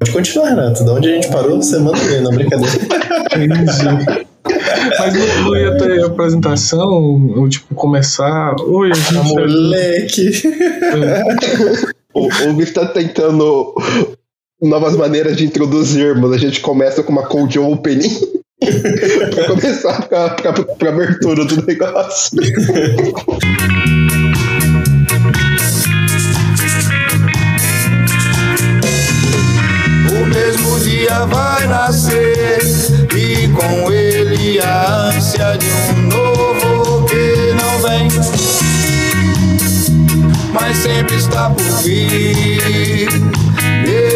Pode continuar, Renato. Da onde a gente parou, você manda ver, não brincadeira. Entendi. Mas não, não ia ter apresentação, ou tipo, começar. Oi, gente. Ah, moleque! O, o Gui tá tentando novas maneiras de introduzir, mas a gente começa com uma cold opening pra começar pra, pra, pra abertura do negócio. Dia vai nascer e com ele a ânsia de um novo que não vem, mas sempre está por vir. E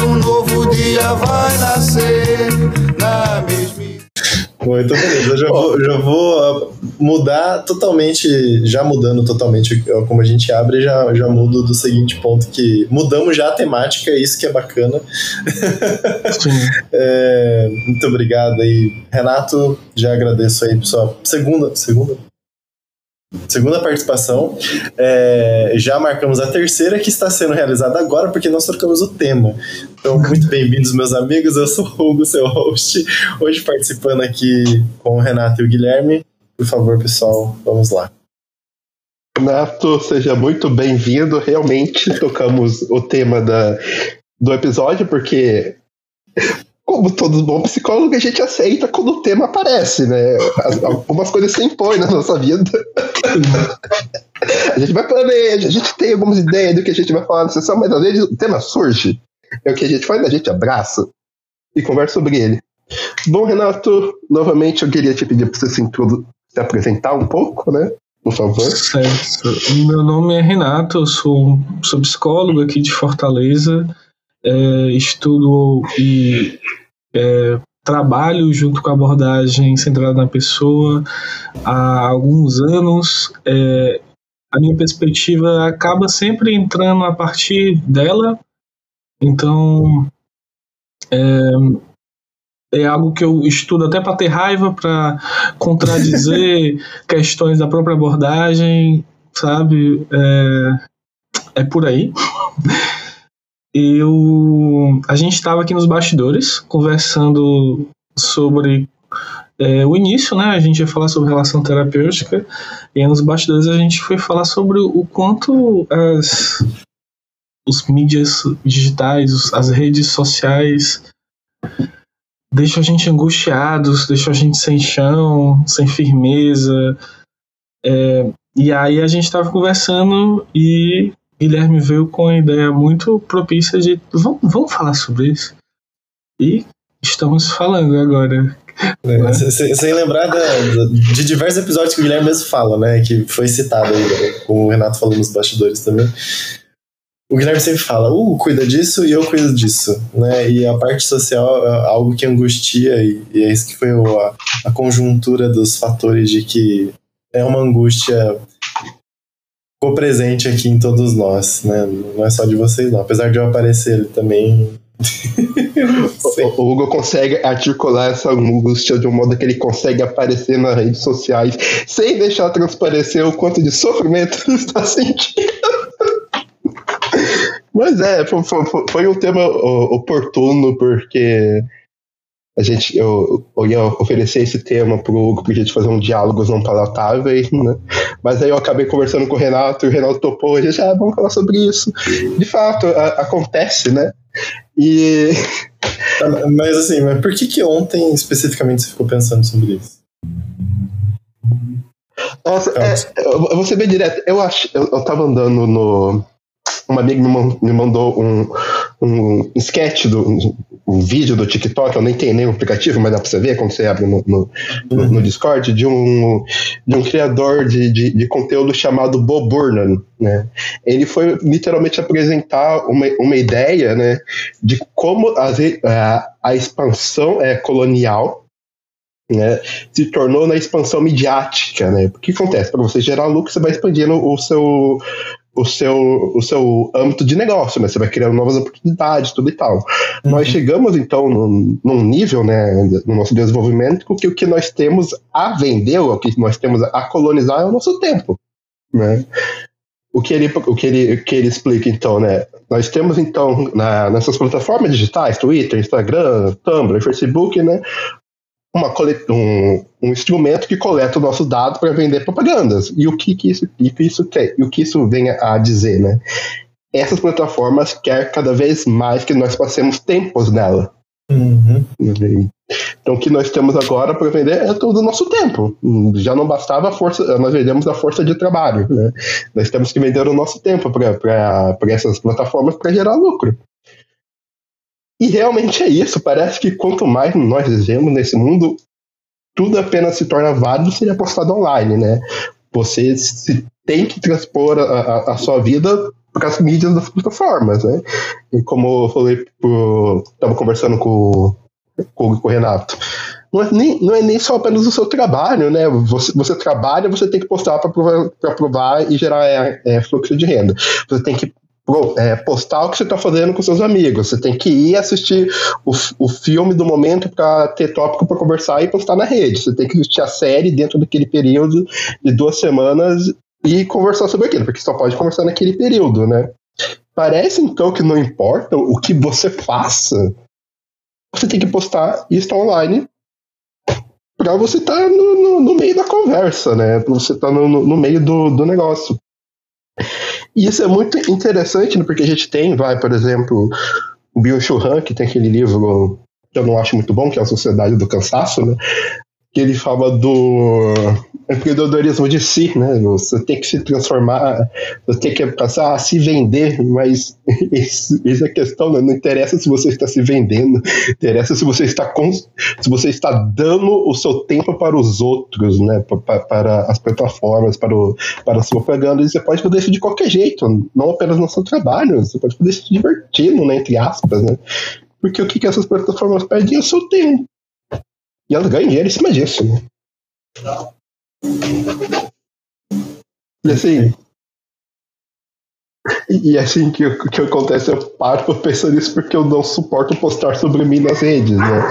um novo dia vai nascer. Bom, então beleza, eu já vou, já vou mudar totalmente, já mudando totalmente como a gente abre, já, já mudo do seguinte ponto que mudamos já a temática, isso que é bacana. é, muito obrigado aí, Renato, já agradeço aí pessoal. Segunda, segunda? Segunda participação, é, já marcamos a terceira que está sendo realizada agora porque nós trocamos o tema. Então, muito bem-vindos, meus amigos. Eu sou o Hugo, seu host. Hoje participando aqui com o Renato e o Guilherme. Por favor, pessoal, vamos lá. Renato, seja muito bem-vindo. Realmente tocamos o tema da, do episódio, porque, como todo bom psicólogo, a gente aceita quando o tema aparece, né? As- Algumas coisas se impõem na nossa vida. A gente vai planejar, a gente tem algumas ideias do que a gente vai falar na sessão, mas às vezes o tema surge. É o que a gente faz, a gente abraça e conversa sobre ele. Bom, Renato, novamente eu queria te pedir para você se, se apresentar um pouco, né? Por favor. Certo. Meu nome é Renato, eu sou, sou psicólogo aqui de Fortaleza, é, estudo e é, trabalho junto com a abordagem centrada na pessoa há alguns anos. É, a minha perspectiva acaba sempre entrando a partir dela, então é, é algo que eu estudo até para ter raiva, para contradizer questões da própria abordagem, sabe? É, é por aí. Eu, a gente estava aqui nos bastidores conversando sobre é, o início, né? A gente ia falar sobre relação terapêutica e nos bastidores a gente foi falar sobre o quanto as os mídias digitais, as redes sociais deixam a gente angustiados, deixam a gente sem chão, sem firmeza. É, e aí a gente estava conversando e Guilherme veio com a ideia muito propícia de vamos, vamos falar sobre isso. E estamos falando agora. É, se- se- sem lembrar da- da- de diversos episódios que o Guilherme mesmo fala, né? Que foi citado né, como o Renato falou nos bastidores também. O Guilherme sempre fala, uh, cuida disso e eu cuido disso, né? E a parte social é algo que angustia e, e é isso que foi o- a, a conjuntura dos fatores de que é uma angústia ficou presente aqui em todos nós, né? Não é só de vocês, não. Apesar de eu aparecer ele também. O, Hugo consegue articular essa angústia de um modo que ele consegue aparecer nas redes sociais sem deixar transparecer o quanto de sofrimento ele está sentindo. Mas é, foi, foi- foi um tema oportuno, porque a gente, eu, eu ia oferecer esse tema pro Hugo pra gente fazer um diálogos não palatáveis, né? Mas aí eu acabei conversando com o Renato e o Renato topou, e a gente, ah, vamos falar sobre isso. De fato, a- acontece, né? E Mas assim, mas por que que ontem especificamente você ficou pensando sobre isso? Nossa, Calma. é, eu eu vou ser bem direto. Eu acho, eu, eu tava andando no. Uma amiga me mandou um, um sketch do um, vídeo do TikTok, eu nem tenho nem o aplicativo, mas dá pra você ver quando você abre no, no, no- Discord, de um, de um criador de, de, de conteúdo chamado Bob Burnham, né? Ele foi literalmente apresentar uma, uma ideia, né, de como re- a, a expansão é, colonial né, se tornou na expansão midiática, né? O que acontece? Para você gerar lucro, você vai expandindo o seu, o seu, o seu âmbito de negócio, né? Você vai criando novas oportunidades, tudo e tal. Nós chegamos, então, num, num nível, né, no nosso desenvolvimento, que o que nós temos a vender, o que nós temos a colonizar é o nosso tempo, né? o que ele, o que ele, o que ele explica, então, né? Nós temos, então, na, nessas plataformas digitais, Twitter, Instagram, Tumblr, Facebook, né? Uma, um, um instrumento que coleta o nosso dado para vender propagandas. E o que, que isso, e que isso quer, e o que isso vem a dizer, né? Essas plataformas querem cada vez mais que nós passemos tempos nela. Uhum. Então, o que nós temos agora para vender é todo o nosso tempo. Já não bastava a força, nós vendemos a força de trabalho. Né? Nós temos que vender o nosso tempo para essas plataformas para gerar lucro. E realmente é isso. Parece que quanto mais nós vivemos nesse mundo, tudo apenas se torna válido se é postado online. Né? Você se, tem que transpor a, a, a sua vida para as mídias das plataformas, né? E como eu falei, estava conversando com, com, com o Renato, não é, nem, não é nem só apenas o seu trabalho, né? Você, você trabalha, você tem que postar para provar, provar e gerar é, é, fluxo de renda. Você tem que é, postar o que você está fazendo com seus amigos. Você tem que ir assistir o, o filme do momento para ter tópico para conversar e postar na rede. Você tem que assistir a série dentro daquele período de duas semanas e conversar sobre aquilo, porque só pode conversar naquele período, né? Parece então que não importa o que você faça, você tem que postar estar online para você estar tá no, no, no, meio da conversa, né? Para você estar tá no, no, meio do, do negócio. E isso é muito interessante, né? porque a gente tem, vai, por exemplo, o Bill Churran, que tem aquele livro que eu não acho muito bom, que é a Sociedade do Cansaço, né? Que ele fala do empreendedorismo de si, né? Você tem que se transformar, você tem que passar a se vender, mas isso, é questão, né? não interessa se você está se vendendo, interessa se você está se você está dando o seu tempo para os outros, né? Para, para as plataformas, para, o, para as propagandas, e você pode fazer isso de qualquer jeito, não apenas no seu trabalho, você pode fazer isso divertindo, né? Entre aspas, né? Porque o que, que essas plataformas pedem é o seu tempo. E elas ganham dinheiro em cima disso, né? E assim. E assim que, que acontece, eu paro pensando nisso porque eu não suporto postar sobre mim nas redes, né?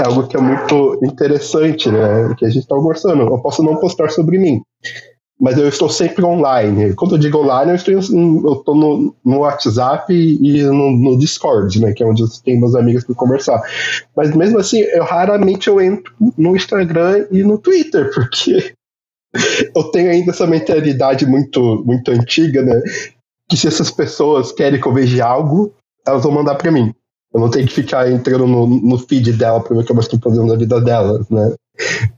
É algo que é muito interessante, né? Que a gente está conversando. Eu posso não postar sobre mim, mas eu estou sempre online. Quando eu digo online, eu estou, eu no, no WhatsApp e no, no, Discord, né? Que é onde eu tenho meus amigos para conversar. Mas mesmo assim, eu raramente eu entro no Instagram e no Twitter, porque eu tenho ainda essa mentalidade muito, muito antiga, né? Que se essas pessoas querem que eu veja algo, elas vão mandar para mim. Eu não tenho que ficar entrando no, no feed dela para ver o que elas estão fazendo na vida delas, né?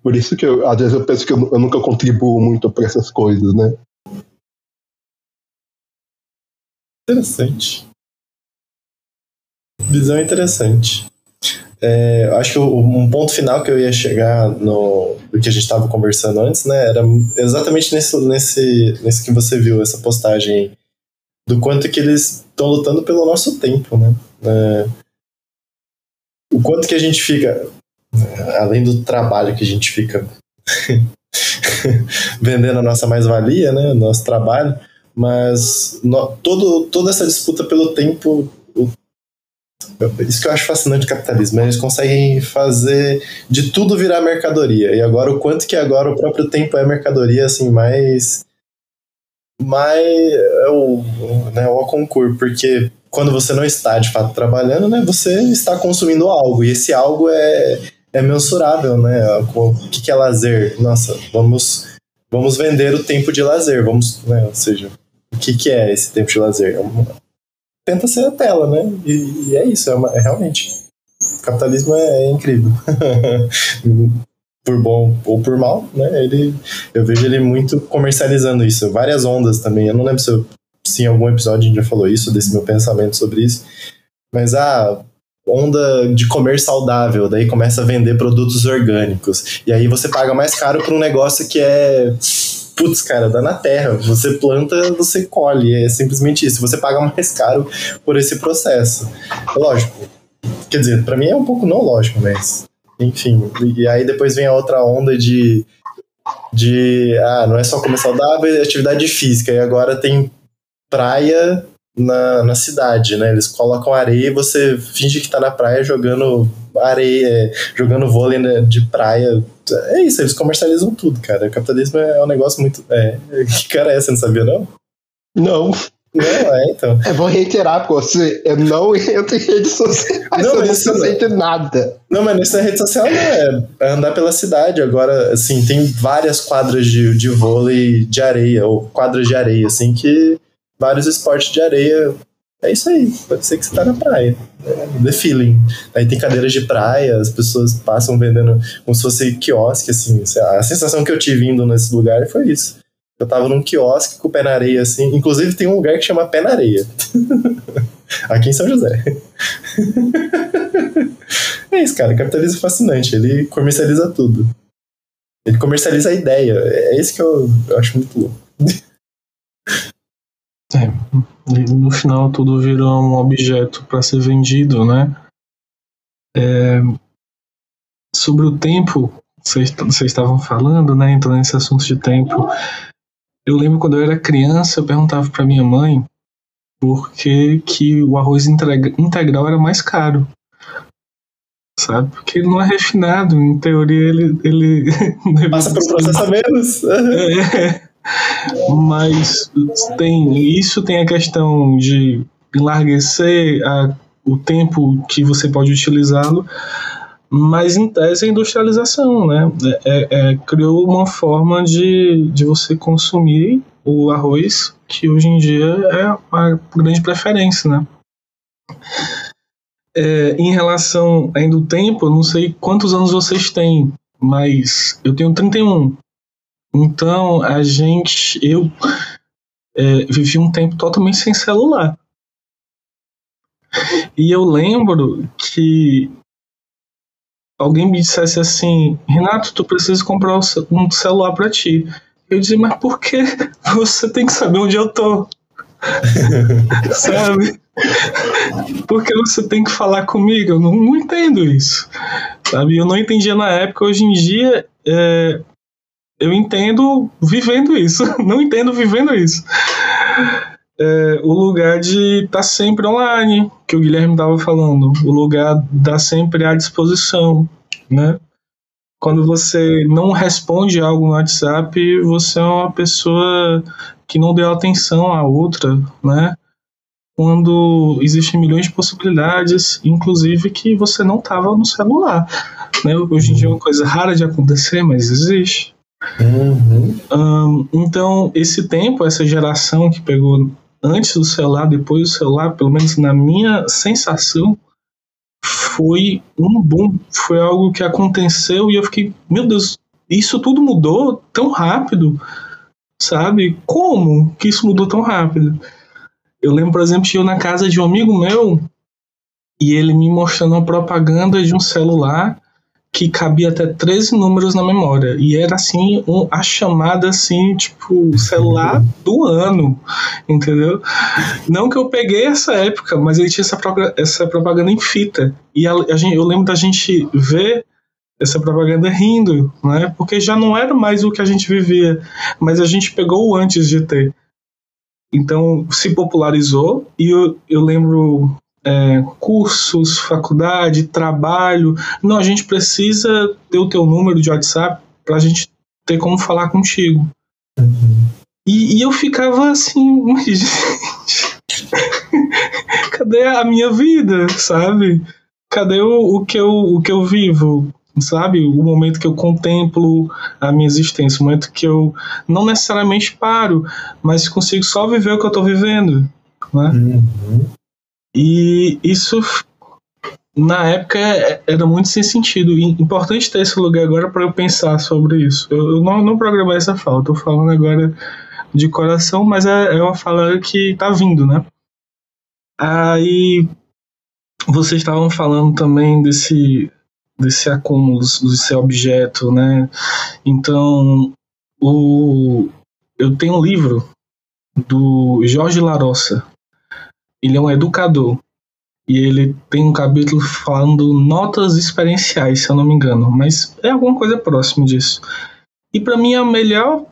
Por isso que eu, às vezes eu penso que eu, eu nunca contribuo muito para essas coisas, né? Interessante. Visão interessante. É, acho que um ponto final que eu ia chegar no do que a gente estava conversando antes, né, era exatamente nesse, nesse, nesse que você viu, essa postagem do quanto que eles estão lutando pelo nosso tempo, né? É, o quanto que a gente fica, além do trabalho que a gente fica vendendo a nossa mais-valia, né, nosso trabalho, mas no, todo, toda essa disputa pelo tempo isso que eu acho fascinante do capitalismo, eles conseguem fazer de tudo virar mercadoria. E agora o quanto que agora o próprio tempo é mercadoria assim mais mais é o, né, o concurso, porque quando você não está de fato trabalhando, né, você está consumindo algo e esse algo é é mensurável, né? O que, que é lazer? Nossa, vamos vamos vender o tempo de lazer, vamos, né, ou seja, o que, que é esse tempo de lazer? É tenta ser a tela, né? E, e é isso, é, uma, é, realmente. O capitalismo é, é incrível. por bom ou por mal, né? Ele, eu vejo ele muito comercializando isso. Várias ondas também. Eu não lembro se, eu, se em algum episódio a gente já falou isso, desse meu pensamento sobre isso. Mas a ah, onda de comer saudável, daí começa a vender produtos orgânicos. E aí você paga mais caro por um negócio que é putz, cara, dá na terra. Você planta, você colhe. É simplesmente isso. Você paga mais caro por esse processo. Lógico. Quer dizer, para mim é um pouco não lógico, mas. Enfim. E aí depois vem a outra onda de. De. Ah, não é só comer saudável, é atividade física. E agora tem praia na, na cidade, né? Eles colocam areia e você finge que tá na praia jogando areia, é, jogando vôlei né, de praia. É isso, eles comercializam tudo, cara. O capitalismo é um negócio muito. É, que cara é essa? Não sabia, não? Não. Não, é, então. Eu vou reiterar, pô, você, eu não entro em redes sociais, Não, eu não isso não. de nada. Não, mas nessa rede social não é, é andar pela cidade. Agora, assim, tem várias quadras de, de vôlei de areia, ou quadras de areia, assim, que vários esportes de areia. É isso aí, pode ser que você tá na praia. É, the feeling. Aí tem cadeiras de praia, as pessoas passam vendendo como se fosse quiosque, assim. A sensação que eu tive indo nesse lugar foi isso. Eu tava num quiosque com o pé na areia, assim. Inclusive tem um lugar que chama Pé na Areia. Aqui em São José. é isso, cara. Capitalismo é fascinante. Ele comercializa tudo. Ele comercializa a ideia. É isso que eu, eu acho muito louco. E no final tudo vira um objeto para ser vendido, né? É, sobre o tempo, vocês vocês estavam falando, né? Entrando nesse assunto de tempo. Eu lembro quando eu era criança, eu perguntava para minha mãe por que, que o arroz integra- integral era mais caro. Sabe? Porque ele não é refinado. Em teoria, ele. ele Passa um processo a menos. É, mas tem isso tem a questão de enlarguecer a- o tempo que você pode utilizá-lo, mas em tese é industrialização, né? É, é- criou uma forma de, de você consumir o arroz que hoje em dia é a grande preferência, né? É, em relação ainda ao tempo, eu não sei quantos anos vocês têm, mas eu tenho 31. Então, a gente. Eu é, vivi um tempo totalmente sem celular. E eu lembro que alguém me dissesse assim: Renato, tu precisa comprar um ce- celular pra ti. Eu dizia, mas por que você tem que saber onde eu tô? Sabe? Porque você tem que falar comigo? Eu não, não entendo isso. Sabe? Eu não entendia na época, hoje em dia. é, eu entendo vivendo isso, não entendo vivendo isso. É, o lugar de estar sempre online, que o Guilherme estava falando, o lugar da sempre à disposição, né? Quando você não responde algo no WhatsApp, você é uma pessoa que não deu atenção à outra, né? Quando existem milhões de possibilidades, inclusive que você não estava no celular. Né? Hoje em dia é uma coisa rara de acontecer, mas existe. Uhum. Ahn, então, esse tempo, essa geração que pegou antes do celular, depois do celular, pelo menos na minha sensação, foi um boom. Foi algo que aconteceu e eu fiquei, meu Deus, isso tudo mudou tão rápido, sabe? Como que isso mudou tão rápido? Eu lembro, por exemplo, de eu na casa de um amigo meu e ele me mostrando uma propaganda de um celular que cabia até 13 números na memória. E era assim, um- a chamada assim, tipo, celular do ano, entendeu? Não que eu peguei essa época, mas ele tinha essa, essa propaganda em fita. E a, a gente, eu lembro da gente ver essa propaganda rindo, né? Porque já não era mais o que a gente vivia, mas a gente pegou antes de ter. Então se popularizou e eu, eu lembro é, cursos, faculdade, trabalho. Não, a gente precisa ter o teu número de WhatsApp para a gente ter como falar contigo. E, e eu ficava assim, mas, gente, cadê a minha vida, sabe? Cadê o, o, que eu, o que eu vivo, sabe? O momento que eu contemplo a minha existência, o momento que eu não necessariamente paro, mas consigo só viver o que eu tô vivendo, né? Uhum. E isso, na época, era muito sem sentido. E importante ter esse lugar agora para eu pensar sobre isso. Eu, não, não programei essa fala, tô falando agora de coração, mas é, é uma fala que tá vindo, né? Aí vocês estavam falando também desse desse acúmulo, desse objeto, né? Então, o eu tenho um livro do Jorge Larossa, ele é um educador. E ele tem um capítulo falando notas experienciais, se eu não me engano. Mas é alguma coisa próximo disso. E para mim a melhor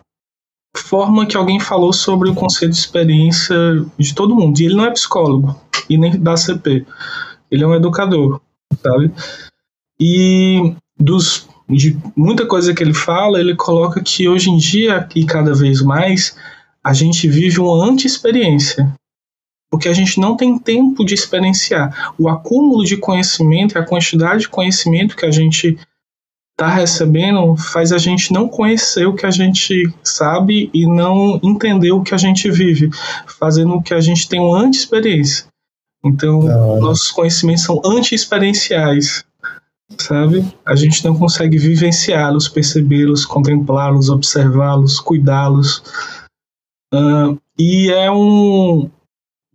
forma que alguém falou sobre o conceito de experiência de todo mundo. E ele não é psicólogo e nem da CP. Ele é um educador, sabe? E dos de muita coisa que ele fala, ele coloca que hoje em dia e cada vez mais a gente vive uma anti-experiência. Porque a gente não tem tempo de experienciar. O acúmulo de conhecimento, a quantidade de conhecimento que a gente está recebendo, faz a gente não conhecer o que a gente sabe e não entender o que a gente vive, fazendo com que a gente tenha uma anti-experiência. Então, nossos conhecimentos são anti-experienciais sabe? A gente não consegue vivenciá-los, percebê-los, contemplá-los, observá-los, cuidá-los. Uh, e é um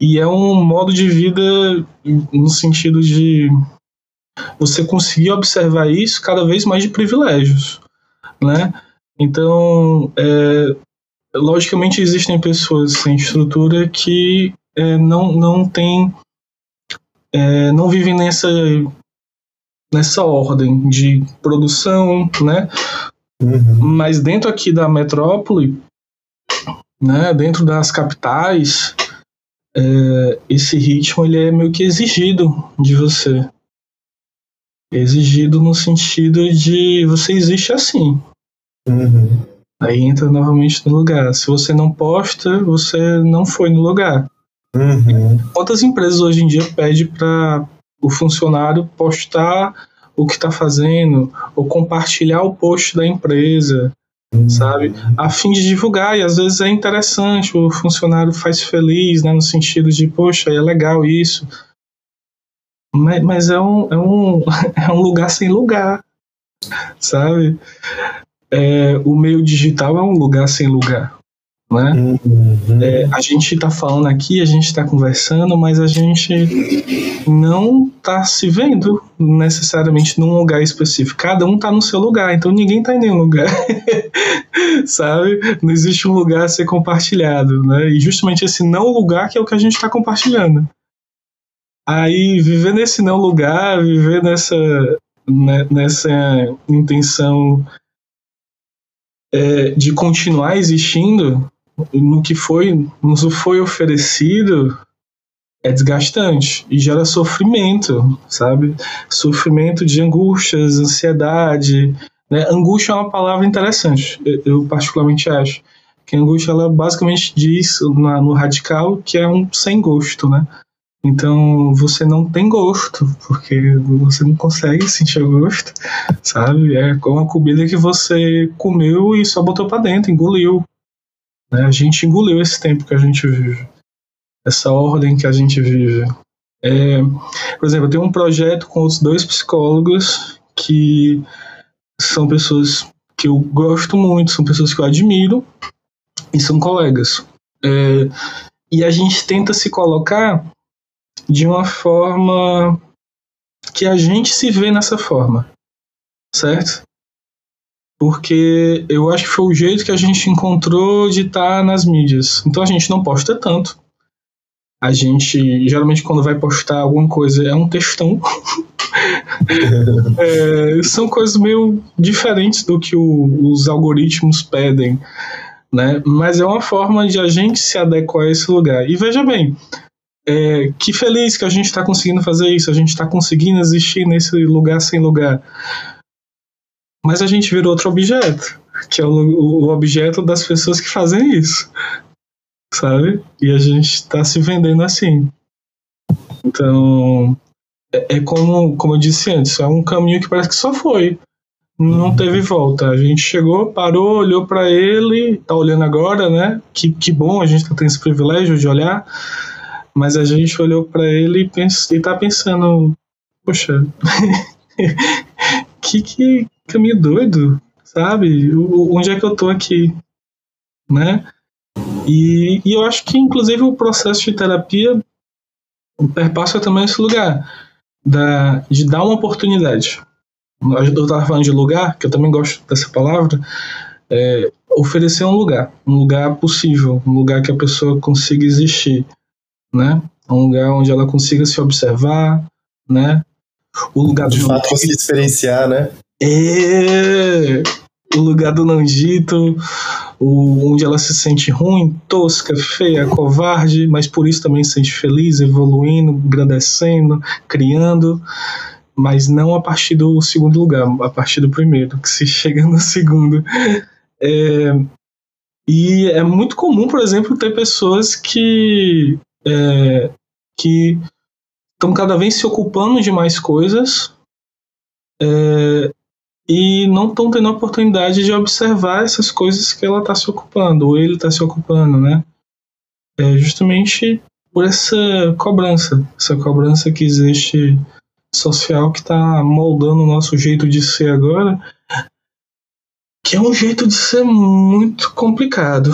e é um modo de vida no sentido de você conseguir observar isso cada vez mais de privilégios, né? Então, é, logicamente existem pessoas sem estrutura que é, não não tem é, não vivem nessa nessa ordem de produção, né? Uhum. Mas dentro aqui da metrópole, né, dentro das capitais, é, esse ritmo ele é meio que exigido de você. exigido no sentido de você existe assim. Uhum. Aí entra novamente no lugar. Se você não posta, você não foi no lugar. Uhum. Quantas empresas hoje em dia pedem para o funcionário postar o que está fazendo ou compartilhar o post da empresa. Sabe? A fim de divulgar, e às vezes é interessante, o funcionário faz feliz, né, no sentido de, poxa, é legal isso. Mas, mas é, um, é, um, é um lugar sem lugar, sabe? É, o meio digital é um lugar sem lugar. Né? Uhum. É, a gente está falando aqui, a gente está conversando, mas a gente não está se vendo necessariamente num lugar específico. Cada um está no seu lugar, então ninguém está em nenhum lugar, sabe? Não existe um lugar a ser compartilhado, né? E justamente esse não lugar que é o que a gente está compartilhando. Aí viver nesse não lugar, viver nessa né, nessa intenção é, de continuar existindo, no que foi, nos foi oferecido é desgastante e gera sofrimento, sabe? Sofrimento de angústias, ansiedade. Né? Angústia é uma palavra interessante, eu particularmente acho. Que angústia, ela basicamente diz na, no radical que é um sem gosto, né? Então você não tem gosto, porque você não consegue sentir gosto, sabe? É uma comida que você comeu e só botou para dentro, engoliu. Né? A gente engoliu esse tempo que a gente vive, essa ordem que a gente vive. É, por exemplo, eu tenho um projeto com outros dois psicólogos que são pessoas que eu gosto muito, são pessoas que eu admiro e são colegas. É, e a gente tenta se colocar de uma forma que a gente se vê nessa forma, certo? Porque eu acho que foi o jeito que a gente encontrou de estar tá nas mídias. Então a gente não posta tanto. A gente, geralmente, quando vai postar alguma coisa, é um textão. é, são coisas meio diferentes do que o, os algoritmos pedem, né? Mas é uma forma de a gente se adequar a esse lugar. E veja bem, é, que feliz que a gente está conseguindo fazer isso, a gente está conseguindo existir nesse lugar sem lugar. Mas a gente virou outro objeto, que é o, o objeto das pessoas que fazem isso, sabe? E a gente está se vendendo assim. Então, é, é, como, como eu disse antes, é um caminho que parece que só foi. Não teve volta. A gente chegou, parou, olhou para ele, tá olhando agora, né? Que, que bom a gente tá tendo esse privilégio de olhar. Mas a gente olhou para ele e, pens e tá pensando, poxa, que, que, caminho doido, sabe? Onde é que eu tô aqui, né? E, e eu acho que, inclusive, o processo de terapia perpassa também esse lugar da, de dar uma oportunidade. Eu estava falando de lugar, que eu também gosto dessa palavra, é, oferecer um lugar, um lugar possível, um lugar que a pessoa consiga existir, né? Um lugar onde ela consiga se observar, né? O lugar de fato conseguir experienciar, né? É o lugar do Nandito, onde ela se sente ruim, tosca, feia, covarde, mas por isso também se sente feliz, evoluindo, agradecendo, criando, mas não a partir do segundo lugar, a partir do primeiro, que se chega no segundo. É, E é muito comum, por exemplo, ter pessoas que é, que estão cada vez se ocupando de mais coisas é, e não estão tendo a oportunidade de observar essas coisas que ela está se ocupando, ou ele está se ocupando, né? É justamente por essa cobrança, essa cobrança que existe social que está moldando o nosso jeito de ser agora, que é um jeito de ser muito complicado,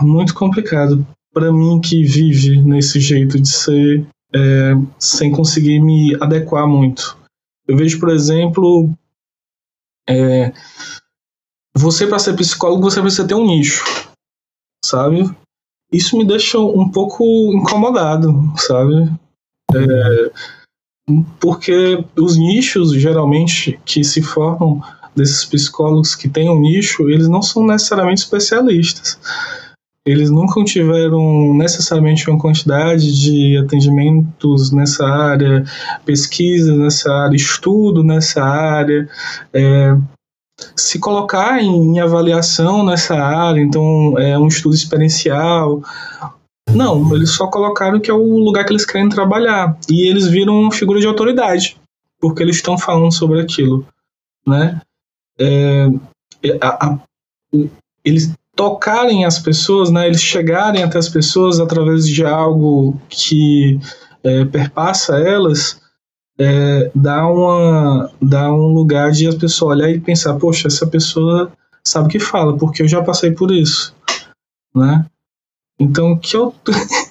muito complicado para mim que vive nesse jeito de ser é, sem conseguir me adequar muito. Eu vejo, por exemplo, é, você para ser psicólogo você precisa ter um nicho, sabe? Isso me deixa um pouco incomodado, sabe? É, porque os nichos geralmente que se formam desses psicólogos que têm um nicho, eles não são necessariamente especialistas. Eles nunca tiveram necessariamente uma quantidade de atendimentos nessa área, pesquisa nessa área, estudo nessa área, é, se colocar em, em, avaliação nessa área, então é um estudo experiencial. Não, eles só colocaram que é o lugar que eles querem trabalhar e eles viram figura de autoridade porque eles estão falando sobre aquilo, né? É, a, a, eles tocarem as pessoas, né, eles chegarem até as pessoas através de algo que é, perpassa elas, é, dá, uma, dá um lugar de as pessoas olhar e pensar, poxa, essa pessoa sabe o que fala, porque eu já passei por isso, né? Então, que eu...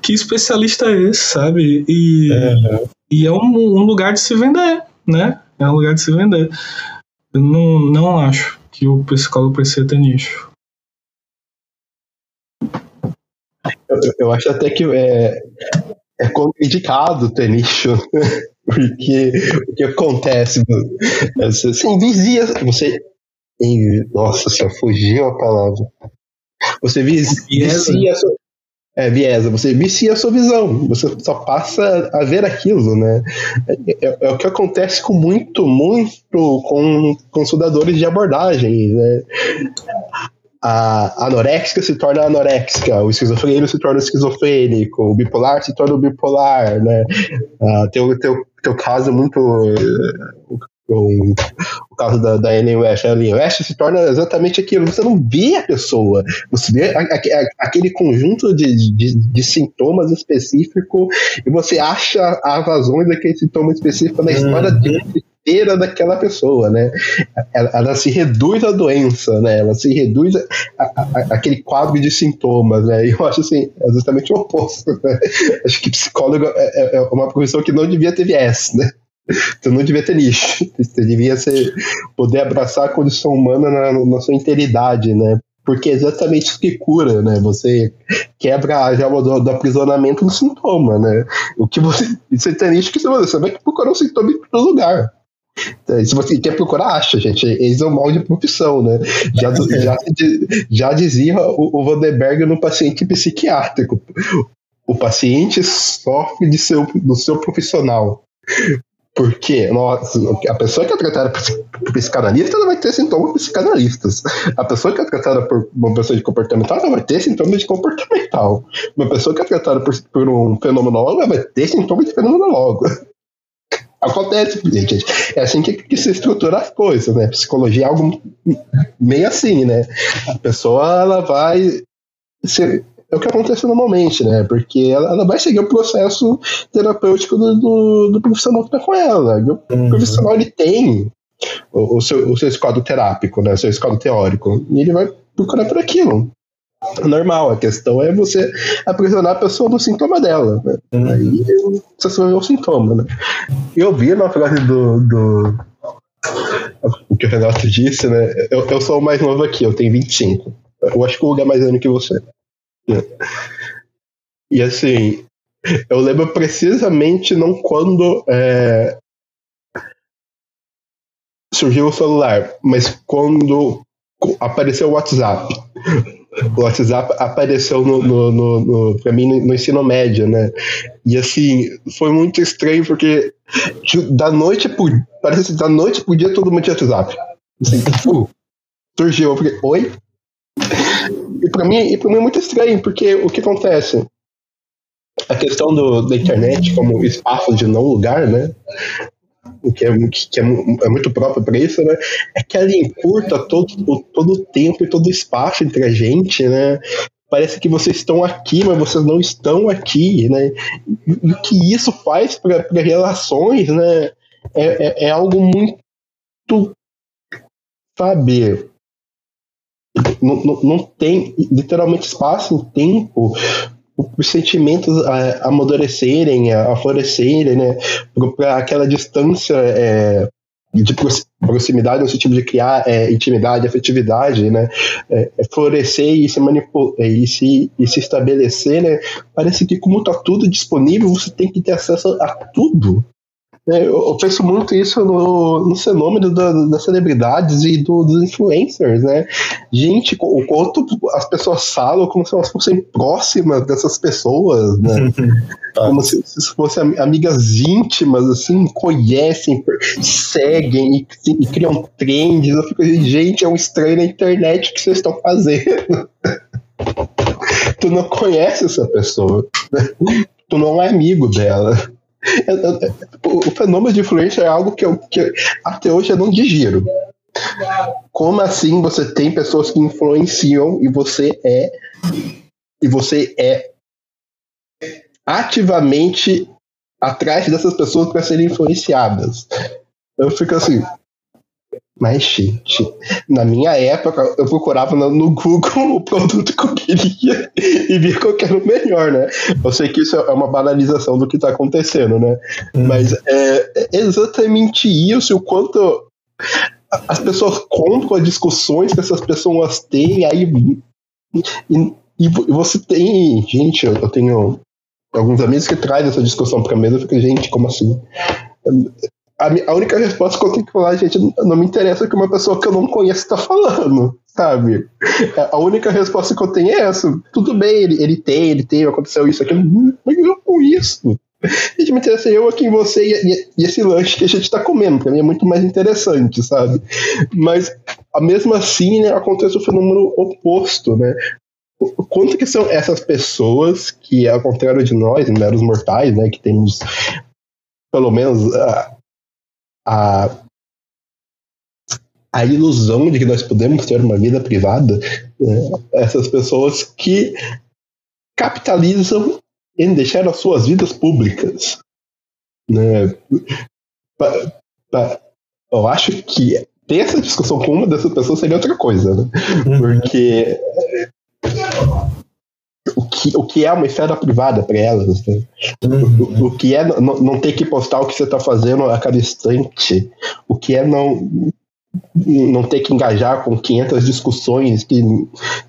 que especialista é esse, sabe? E, uhum. e é um, um lugar de se vender, né? É um lugar de se vender. Eu não, não acho que o psicólogo precisa ter nicho. Eu, eu acho até que é, é contraindicado ter nicho. Porque o que acontece? Você, vizia. Você. Nossa senhora, fugiu a palavra. Você viz, vicia, é, viesa, você vicia a sua visão, você só passa a ver aquilo, né? É, é, é o que acontece com muito, muito com, com estudadores de abordagem, né? A anoréxica se torna anoréxica, o esquizofrênico se torna esquizofrênico, o bipolar se torna bipolar, né? Ah, tem, o, tem, tem o caso muito o, o caso da, da Ellen West. A Ellen West se torna exatamente aquilo. Você não vê a pessoa, você vê a, a, aquele conjunto de, de, de, sintomas específico e você acha as razões daquele sintoma específico na história uhum. Inteira daquela pessoa, né? Ela, ela, se reduz à doença, né? Ela se reduz a, a, aquele quadro de sintomas, né? E eu acho assim, é justamente o oposto, né? Acho que psicólogo é, é, é uma profissão que não devia ter viés, né? Você não devia ter lixo. Você devia ser, poder abraçar a condição humana na, na sua integridade, né? Porque é exatamente isso que cura, né? Você quebra a gema do, do aprisionamento do sintoma, né? O que você. Você tem lixo que você vai procurar um sintoma em todo lugar. Então, se você quer procurar, acha, gente. Eles é um mal de profissão, né? Já, já, já dizia o, o no paciente psiquiátrico. O paciente sofre de seu, do seu profissional. Porque nossa, a pessoa que é tratada por psicanalista vai ter sintomas psicanalistas. A pessoa que é tratada por uma pessoa de comportamental ela vai ter sintomas de comportamental. Uma pessoa que é tratada por, por um fenomenólogo vai ter sintomas de fenomenólogo. Acontece, gente. É assim que, que, se estrutura as coisas, né? Psicologia é algo meio assim, né? A pessoa ela vai ser é o que acontece normalmente, né? Porque ela, ela vai seguir o processo terapêutico do, do, do profissional que está com ela. O uhum. profissional ele tem o, o, seu, o seu esquadro terápico, né? O seu esquadro teórico. E ele vai procurar por aquilo. Normal, a questão é você aprisionar a pessoa no sintoma dela. Né? Uhum. Aí você ver o sintoma, né? Eu vi na frase do, do o que o Renato disse, né? Eu, eu sou o mais novo aqui, eu tenho 25. Eu acho que o lugar é mais velho que você. E assim, eu lembro precisamente não quando é, surgiu o celular, mas quando apareceu o WhatsApp. O WhatsApp apareceu no, no, no, no pra mim no, no, ensino médio, né? E assim, foi muito estranho porque da noite por parece que da noite pro dia todo mundo tinha WhatsApp. Assim, uh, surgiu, eu falei, oi? e para mim, e mim é muito estranho, porque o que acontece? A questão do, da internet como espaço de não lugar, né? O que é, que é, é muito próprio para isso, né? É que ela encurta todo, todo o tempo e todo o espaço entre a gente, né? Parece que vocês estão aqui, mas vocês não estão aqui, né? O que isso faz para relações, né? É, é, é algo muito sabe não, não, não tem literalmente espaço e tempo os sentimentos a, amadurecerem, a, a florescerem, né? Para aquela distância é, de proximidade no sentido de criar é, intimidade, afetividade, né? É, é florescer e se manipular é, e se, e se estabelecer, né? Parece que como está tudo disponível, você tem que ter acesso a tudo. É, eu, penso muito isso no, no fenômeno da, das celebridades e do, dos influencers, né? Gente, o quanto as pessoas falam como se elas fossem próximas dessas pessoas, né? como se, se fossem amigas íntimas, assim, conhecem, seguem e, e criam trends. Eu fico, gente, é um estranho na internet que vocês estão fazendo. tu não conhece essa pessoa, né? tu não é amigo dela. O fenômeno de influência é algo que, eu, que até hoje eu não digiro. Como assim você tem pessoas que influenciam e você é e você é ativamente atrás dessas pessoas para serem influenciadas? Eu fico assim, mas, gente, na minha época, eu procurava no, Google o produto que eu queria e via qual era o melhor, né? Eu sei que isso é uma banalização do que está acontecendo, né? Hum. Mas é, é exatamente isso, o quanto as pessoas compram as discussões que essas pessoas têm, aí. E, e você tem. Gente, eu tenho alguns amigos que trazem essa discussão para mesa, eu fico, gente, como assim? A, a, única resposta que eu tenho que falar, gente, não me interessa o que uma pessoa que eu não conheço está falando, sabe? A única resposta que eu tenho é essa. Tudo bem, ele, ele tem, ele tem, aconteceu isso, aquilo, mas eu com isso. Gente, me interessa eu aqui em você e, e, esse lanche que a gente está comendo, para mim é muito mais interessante, sabe? Mas, mesmo assim, né, acontece o fenômeno oposto, né? Quanto que são essas pessoas que, ao contrário de nós, meros mortais, né, que temos pelo menos a ilusão de que nós podemos ter uma vida privada, né? essas pessoas que capitalizam em deixar as suas vidas públicas. Né? Pa, pa, eu acho que ter essa discussão com uma dessas pessoas seria outra coisa, né? Uhum. Porque o que, o que é uma esfera privada para elas. Né? Uhum. O, o, que é não, não ter que postar o que você está fazendo a cada instante. O que é não não ter que engajar com 500 discussões que,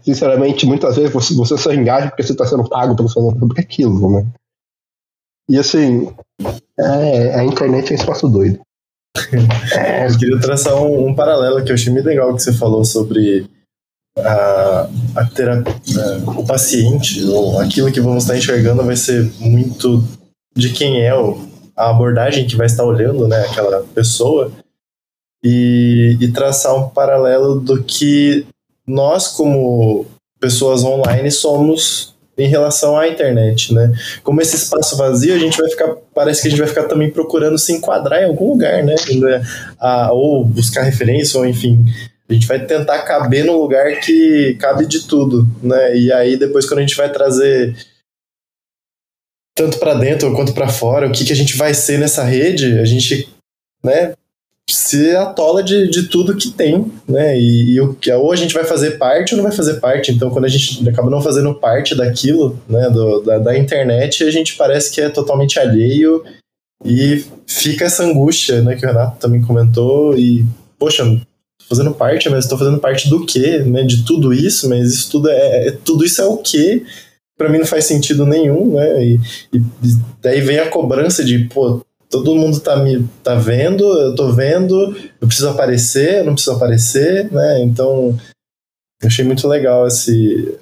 sinceramente, muitas vezes você, você só engaja porque você está sendo pago para fazer sobre aquilo, né? E assim, é, a internet é um espaço doido. É. Eu queria traçar um, um paralelo que eu achei muito legal que você falou sobre a, a terapia, o paciente, ou aquilo que vamos estar enxergando vai ser muito de quem é o, a abordagem que vai estar olhando, né, aquela pessoa, e, e traçar um paralelo do que nós, como pessoas online, somos em relação à internet, né? Como esse espaço vazio, a gente vai ficar, parece que a gente vai ficar também procurando se enquadrar em algum lugar, né? A, ou buscar referência, ou enfim, a gente vai tentar caber num lugar que cabe de tudo, né? E aí depois quando a gente vai trazer tanto para dentro quanto para fora, o que, que a gente vai ser nessa rede, a gente, né, se atola de, de tudo que tem, né? E, e o que ou a gente vai fazer parte ou não vai fazer parte. Então, quando a gente acaba não fazendo parte daquilo, né, do, da, da internet, a gente parece que é totalmente alheio e fica essa angústia, né, que o Renato também comentou e poxa, fazendo parte, mas estou fazendo parte do quê, né? De tudo isso, mas isso tudo é, é tudo isso é o quê? Para mim não faz sentido nenhum, né? E, e, daí vem a cobrança de, pô, todo mundo tá me tá vendo, eu tô vendo, eu preciso aparecer, eu não preciso aparecer, né? Então, eu achei muito legal esse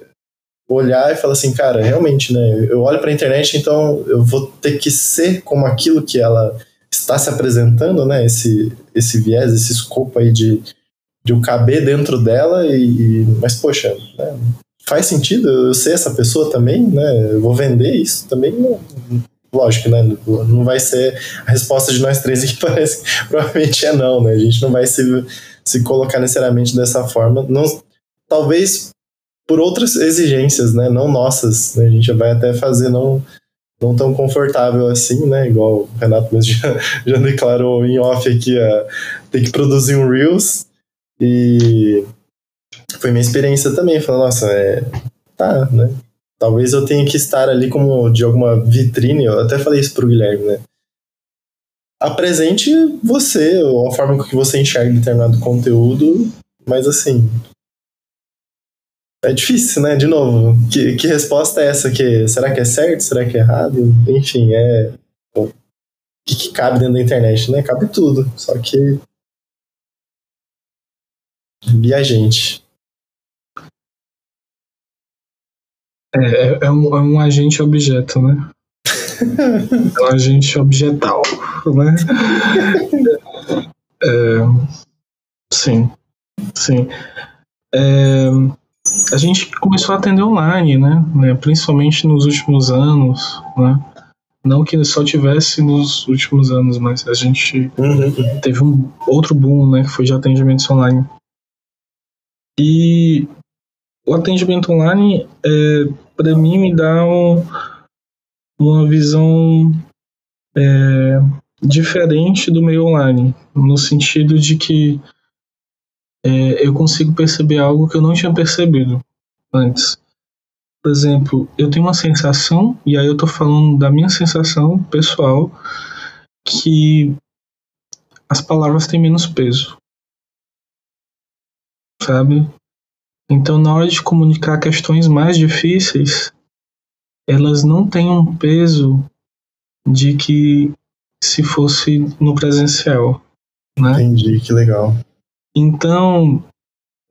olhar e falar assim, cara, realmente, né? Eu olho para a internet, então eu vou ter que ser como aquilo que ela está se apresentando, né? Esse esse viés, esse escopo aí de de eu caber dentro dela e, e mas poxa, né? faz sentido eu ser essa pessoa também, né? Eu vou vender isso também, não, lógico, né? Não vai ser a resposta de nós três que parece provavelmente é não, né? A gente não vai se, se colocar necessariamente dessa forma. Não, talvez por outras exigências, né? Não nossas. Né? A gente vai até fazer não, não tão confortável assim, né? Igual o Renato já, já declarou em off aqui, a, ter que produzir um Reels. E foi minha experiência também. Falar, nossa, é, tá, né? Talvez eu tenha que estar ali como de alguma vitrine. Eu até falei isso pro Guilherme, né? Apresente você, ou a forma que você enxerga determinado conteúdo, mas assim, é difícil, né? De novo, que, que resposta é essa? Que, será que é certo? Será que é errado? Enfim, é. O que, que cabe dentro da internet, né? Cabe tudo. Só que. E a gente? É, é, é, um, é um agente objeto, né? é um agente objetal, né? É, sim, sim. É, a gente começou a atender online, né? né? Principalmente nos últimos anos, né? Não que só tivesse nos últimos anos, mas a gente uhum. teve um outro boom, né? Que foi de atendimentos online. E o atendimento online, é, para mim, me dá um, uma visão é, diferente do meio online, no sentido de que é, eu consigo perceber algo que eu não tinha percebido antes. Por exemplo, eu tenho uma sensação, e aí eu tô falando da minha sensação pessoal, que as palavras têm menos peso. Sabe? Então, na hora de comunicar questões mais difíceis, elas não têm um peso de que se fosse no presencial. Né? Entendi, que legal. Então,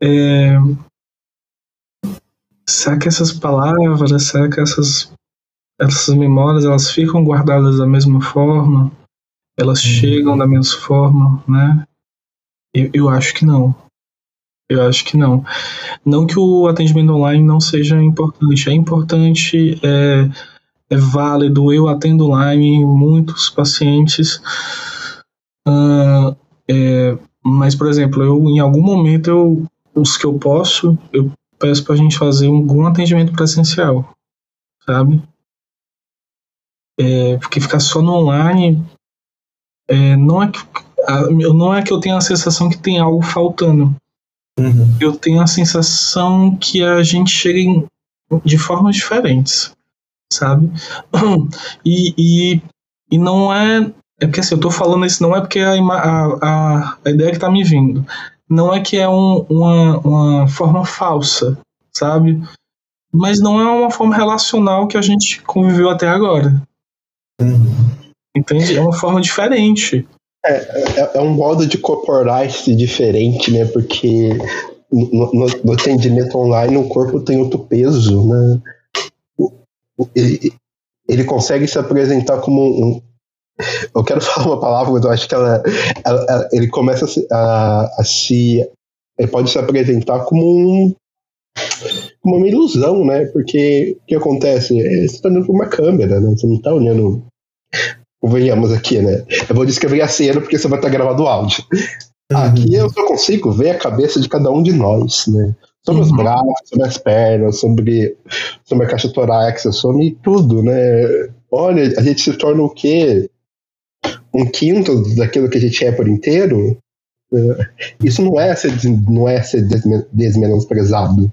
é, será que essas palavras, será que essas, essas memórias, elas ficam guardadas da mesma forma? Elas uhum. chegam da mesma forma, né? Eu, eu acho que não. Eu acho que não. Não que o atendimento online não seja importante. É importante, é, é válido. Eu atendo online muitos pacientes. Uh, é, mas, por exemplo, eu em algum momento, eu, os que eu posso, eu peço para a gente fazer algum atendimento presencial, sabe? É, porque ficar só no online é, não, é que, não é que eu tenha a sensação que tem algo faltando. Uhum. Eu tenho a sensação que a gente chega em, de formas diferentes, sabe? E, e, e não é é porque assim, eu tô falando isso não é porque a, a, a, ideia que tá me vindo. Não é que é um, uma, uma forma falsa, sabe? Mas não é uma forma relacional que a gente conviveu até agora. Uhum. Entende? É uma forma diferente. É, é, é um modo de corporar-se diferente, né? Porque no, no, no, atendimento online o corpo tem outro peso, né? Ele, ele consegue se apresentar como um, eu quero falar uma palavra, mas eu acho que ela, ela, ela ele começa a, a, a, se. Ele pode se apresentar como um, como uma ilusão, né? Porque o que acontece? É, você está olhando para uma câmera, né? Você não está olhando. Convenhamos aqui, né? Eu vou descrever a cena porque você vai estar gravando o áudio. Uhum. Aqui eu só consigo ver a cabeça de cada um de nós, né? Sobre os uhum. braços, sobre as pernas, sobre, sobre a caixa torácica, sobre tudo, né? Olha, a gente se torna o quê? um quinto daquilo que a gente é por inteiro, né? isso não é ser, não é ser desmenosprezado.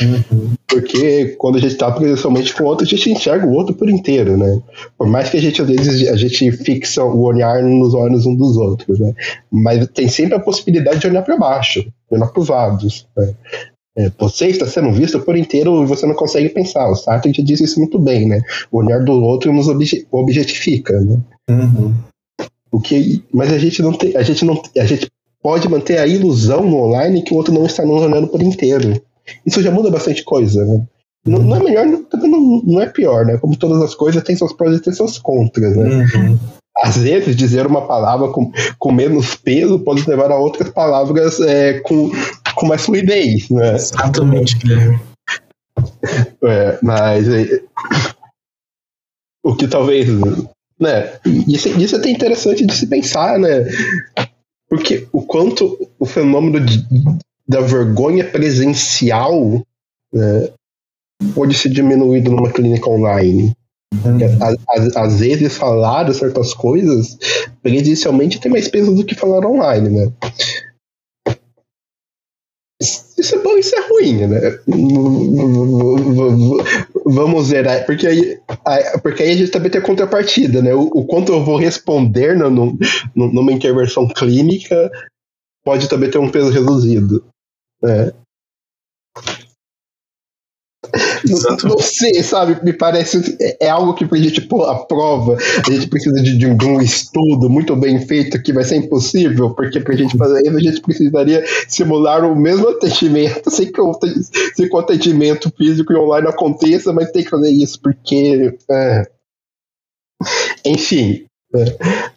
Uhum. Porque quando a gente está presencialmente com o outro, a gente enxerga o outro por inteiro, né? Por mais que a gente, às vezes, a gente fixa o olhar nos olhos um dos outros, né? Mas tem sempre a possibilidade de olhar para baixo, olhar para os lados, né? É, você está sendo visto por inteiro e você não consegue pensar. O Sartre já disse isso muito bem, né? O olhar do outro nos objetifica, né? Uhum. O que, mas a gente não tem, a gente não, a gente pode manter a ilusão no online que o outro não está nos olhando por inteiro. Isso já muda bastante coisa, né? Não, não é melhor, também não, não é pior, né? Como todas as coisas, tem seus prós e tem seus contras, né? Uhum. Às vezes, dizer uma palavra com, com menos peso pode levar a outras palavras é, com, com mais fluidez, né? Exatamente, Guilherme. É, mas é, o que talvez. Né, isso, isso é até interessante de se pensar, né? Porque o quanto o fenômeno de, da vergonha presencial né, pode ser diminuído numa clínica online. Uhum. Às, às, vezes falar certas coisas presencialmente tem mais peso do que falar online, né? Isso é bom, isso é ruim, né? Vamos zerar, porque aí, porque aí a gente também tem a contrapartida, né? O, o quanto eu vou responder no, no, numa intervenção clínica pode também ter um peso reduzido. Né? Não, não, sei, sabe? Me parece. É, é algo que pra gente pôr a prova, a gente precisa de, de, um estudo muito bem feito que vai ser impossível, porque pra gente fazer isso, a gente precisaria simular o mesmo atendimento, sem que o, sem que o atendimento físico e online aconteça, mas tem que fazer isso, porque. É... Enfim. É.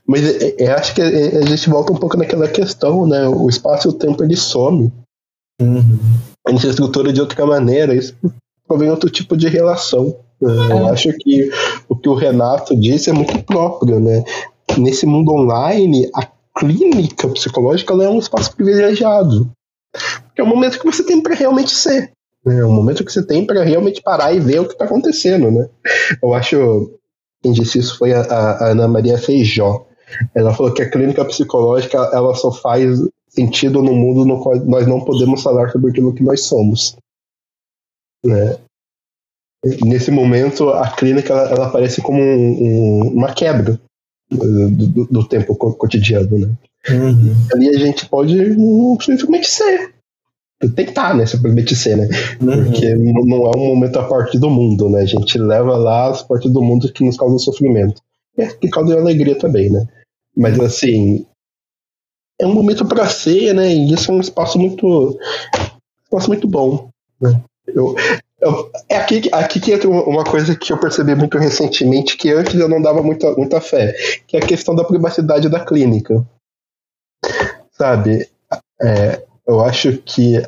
Mas eu é, é, acho que a gente volta um pouco naquela questão, né? O espaço e o tempo ele some. Uhum. A gente estrutura de outra maneira. Isso provém outro tipo de relação. Né? Eu acho que o que o Renato disse é muito próprio, né? Nesse mundo online, a clínica psicológica é um espaço privilegiado. é o momento que você tem para realmente ser. Né? É o momento que você tem para realmente parar e ver o que está acontecendo, né? Eu acho quem disse isso foi a, a, Ana Maria Feijó. Ela falou que a clínica psicológica ela só faz sentido no mundo no qual nós não podemos falar sobre aquilo que nós somos. Né? Nesse momento, a clínica ela, ela aparece como um, um, uma quebra do, do, do, tempo cotidiano. Né? Uhum. Ali a gente pode simplesmente ser. Estar, né? Simplesmente ser, né? Uhum. Porque não é um momento a parte do mundo, né? A gente leva lá as partes do mundo que nos causam sofrimento. É, que causam alegria também, né? Mas assim, é um momento para ser, né? E isso é um espaço muito, espaço muito bom. Né? Eu, eu, é aqui, aqui que entra uma coisa que eu percebi muito recentemente, que antes eu não dava muita, muita fé, que é a questão da privacidade da clínica. Sabe? É, eu acho que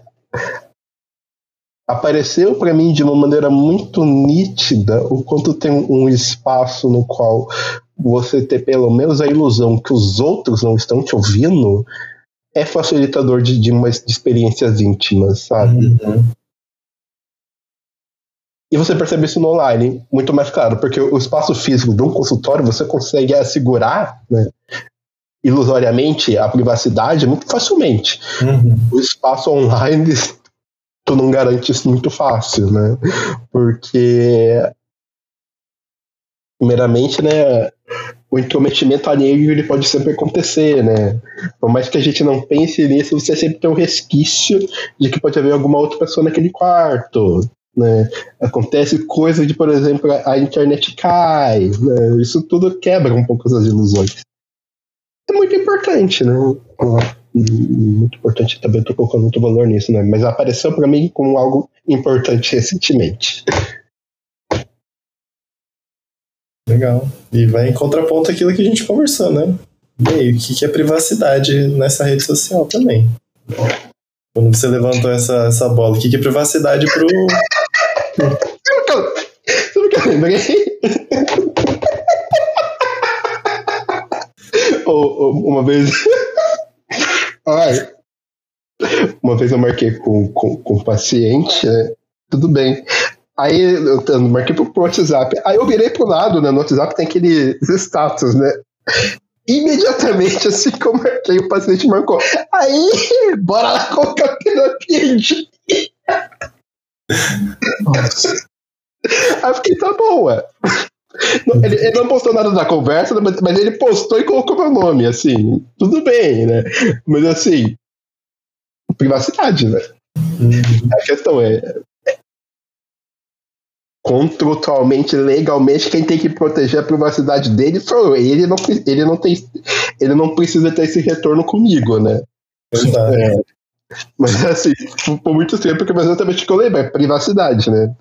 apareceu para mim de uma maneira muito nítida o quanto tem um espaço no qual você ter pelo menos a ilusão que os outros não estão te ouvindo é facilitador de, de, umas, de experiências íntimas, sabe? Uhum. E você percebe isso no online, muito mais claro, porque o espaço físico de um consultório você consegue assegurar, né, ilusoriamente, a privacidade muito facilmente. Uhum. O espaço online, tu não garante isso muito fácil, né? Porque, primeiramente, né, o intrometimento alheio ele pode sempre acontecer, né? Por mais que a gente não pense nisso, você sempre tem um resquício de que pode haver alguma outra pessoa naquele quarto. Né? Acontece coisa de, por exemplo, a internet cai, né? isso tudo quebra um pouco essas ilusões. É muito importante, né? Muito importante também, estou colocando muito valor nisso, né? Mas apareceu para mim como algo importante recentemente. Legal. E vai em contraponto aquilo que a gente conversou, né? E aí, o que é privacidade nessa rede social também? Quando você levantou essa, essa bola, o que é privacidade pro, Sabe o que eu lembrei? uma vez. Ai. Uma vez eu marquei com, com, com paciente, né? Tudo bem. Aí eu, eu marquei pro, pro WhatsApp. Aí eu virei pro lado, né? No WhatsApp tem aqueles status, né? Imediatamente, assim que eu marquei, o paciente marcou. Aí, bora lá colocar terapia dia. Nossa. Aí eu fiquei, tá ué. Ele, ele, não postou nada da conversa, mas, mas, ele postou e colocou meu nome, assim. Tudo bem, né? Mas assim, privacidade, né? Uhum. A questão é. Contratualmente, legalmente, quem tem que proteger a privacidade dele foi ele. Não, ele, não tem, ele não precisa ter esse retorno comigo, né? É, mas assim, por muito tempo que exatamente o que eu lembro, é privacidade, né?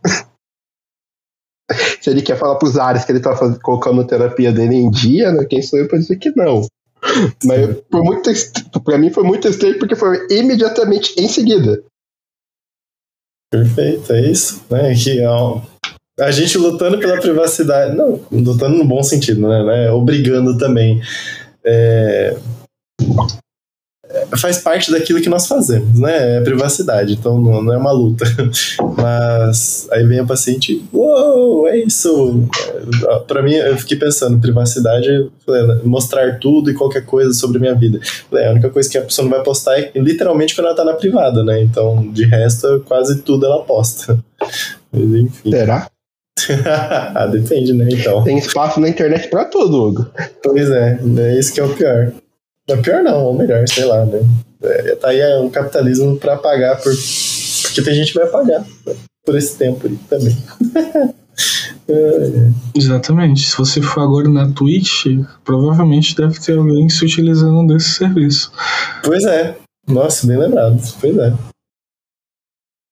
Se ele quer falar pros áreas que ele tá fazendo, colocando a terapia dele em dia, né? Quem sou eu pra dizer que não? Mas por muito, pra mim foi muito estranho porque foi imediatamente em seguida. Perfeito, é isso. Né? Que, ó, a gente lutando pela privacidade. Não, lutando no bom sentido, né? né? Obrigando também. É, faz parte daquilo que nós fazemos, né? É privacidade, então não, não é uma luta. Mas aí vem o paciente, uou, é isso. Para mim, eu fiquei pensando, privacidade, falei, mostrar tudo e qualquer coisa sobre a minha vida. Falei, a única coisa que a pessoa não vai postar é literalmente quando ela tá na privada, né? Então, de resto, quase tudo ela posta. Mas enfim. Será? Ah, depende, né? Então. Tem espaço na internet para tudo, Hugo. Pois é, é isso que é o pior. Não, é pior não, ou melhor, sei lá, né? É, tá aí é um capitalismo para pagar por. Porque tem gente que vai pagar por esse tempo aí também. é. Exatamente. Se você for agora na Twitch, provavelmente deve ter alguém se utilizando desse serviço. Pois é. Nossa, bem lembrado. Pois é.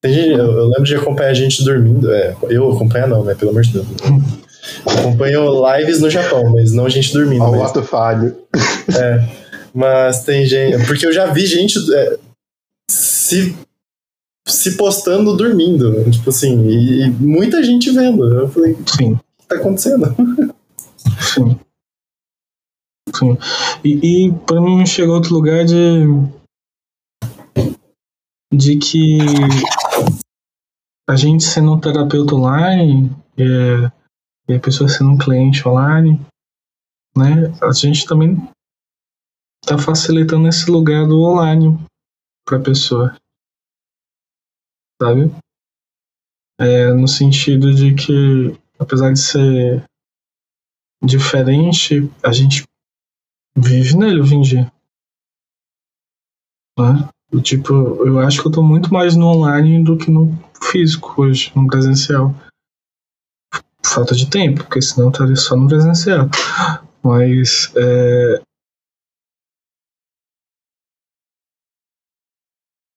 Eu, eu, lembro de acompanhar gente dormindo. É, eu acompanhar não, né? Pelo amor de Deus. Acompanho lives no Japão, mas não gente dormindo. Ao ato falho. É. Mas tem gente. Porque eu já vi gente é, se, se postando dormindo. Tipo assim, e, e, muita gente vendo. Eu falei, Sim. o que tá acontecendo? Sim. Sim. E, e pra mim chegou outro lugar de. de que a gente sendo um terapeuta online é, e a pessoa sendo um cliente online, né? A gente também está facilitando esse lugar do online para a pessoa. Sabe? É, no sentido de que, apesar de ser diferente, a gente vive nele hoje em dia. Né? Tipo, eu acho que eu tô muito mais no online do que no físico hoje, no presencial. Falta de tempo, porque senão estaria só no presencial. Mas é,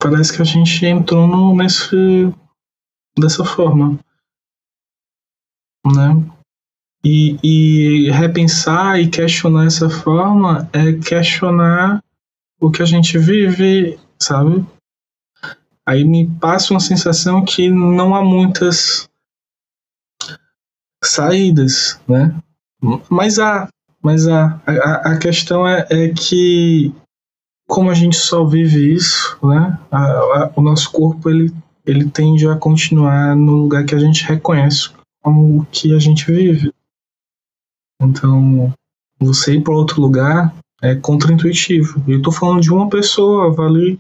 parece que a gente entrou no, nesse dessa forma, né? E, e repensar e questionar essa forma é questionar o que a gente vive, sabe? Aí me passa uma sensação que não há muitas saídas, né? Mas há, mas há. A, a questão é, é que como a gente só vive isso, né? A, a, o nosso corpo ele, ele tende a continuar no lugar que a gente reconhece como o que a gente vive. Então, você ir para outro lugar é contraintuitivo. Eu estou falando de uma pessoa, vale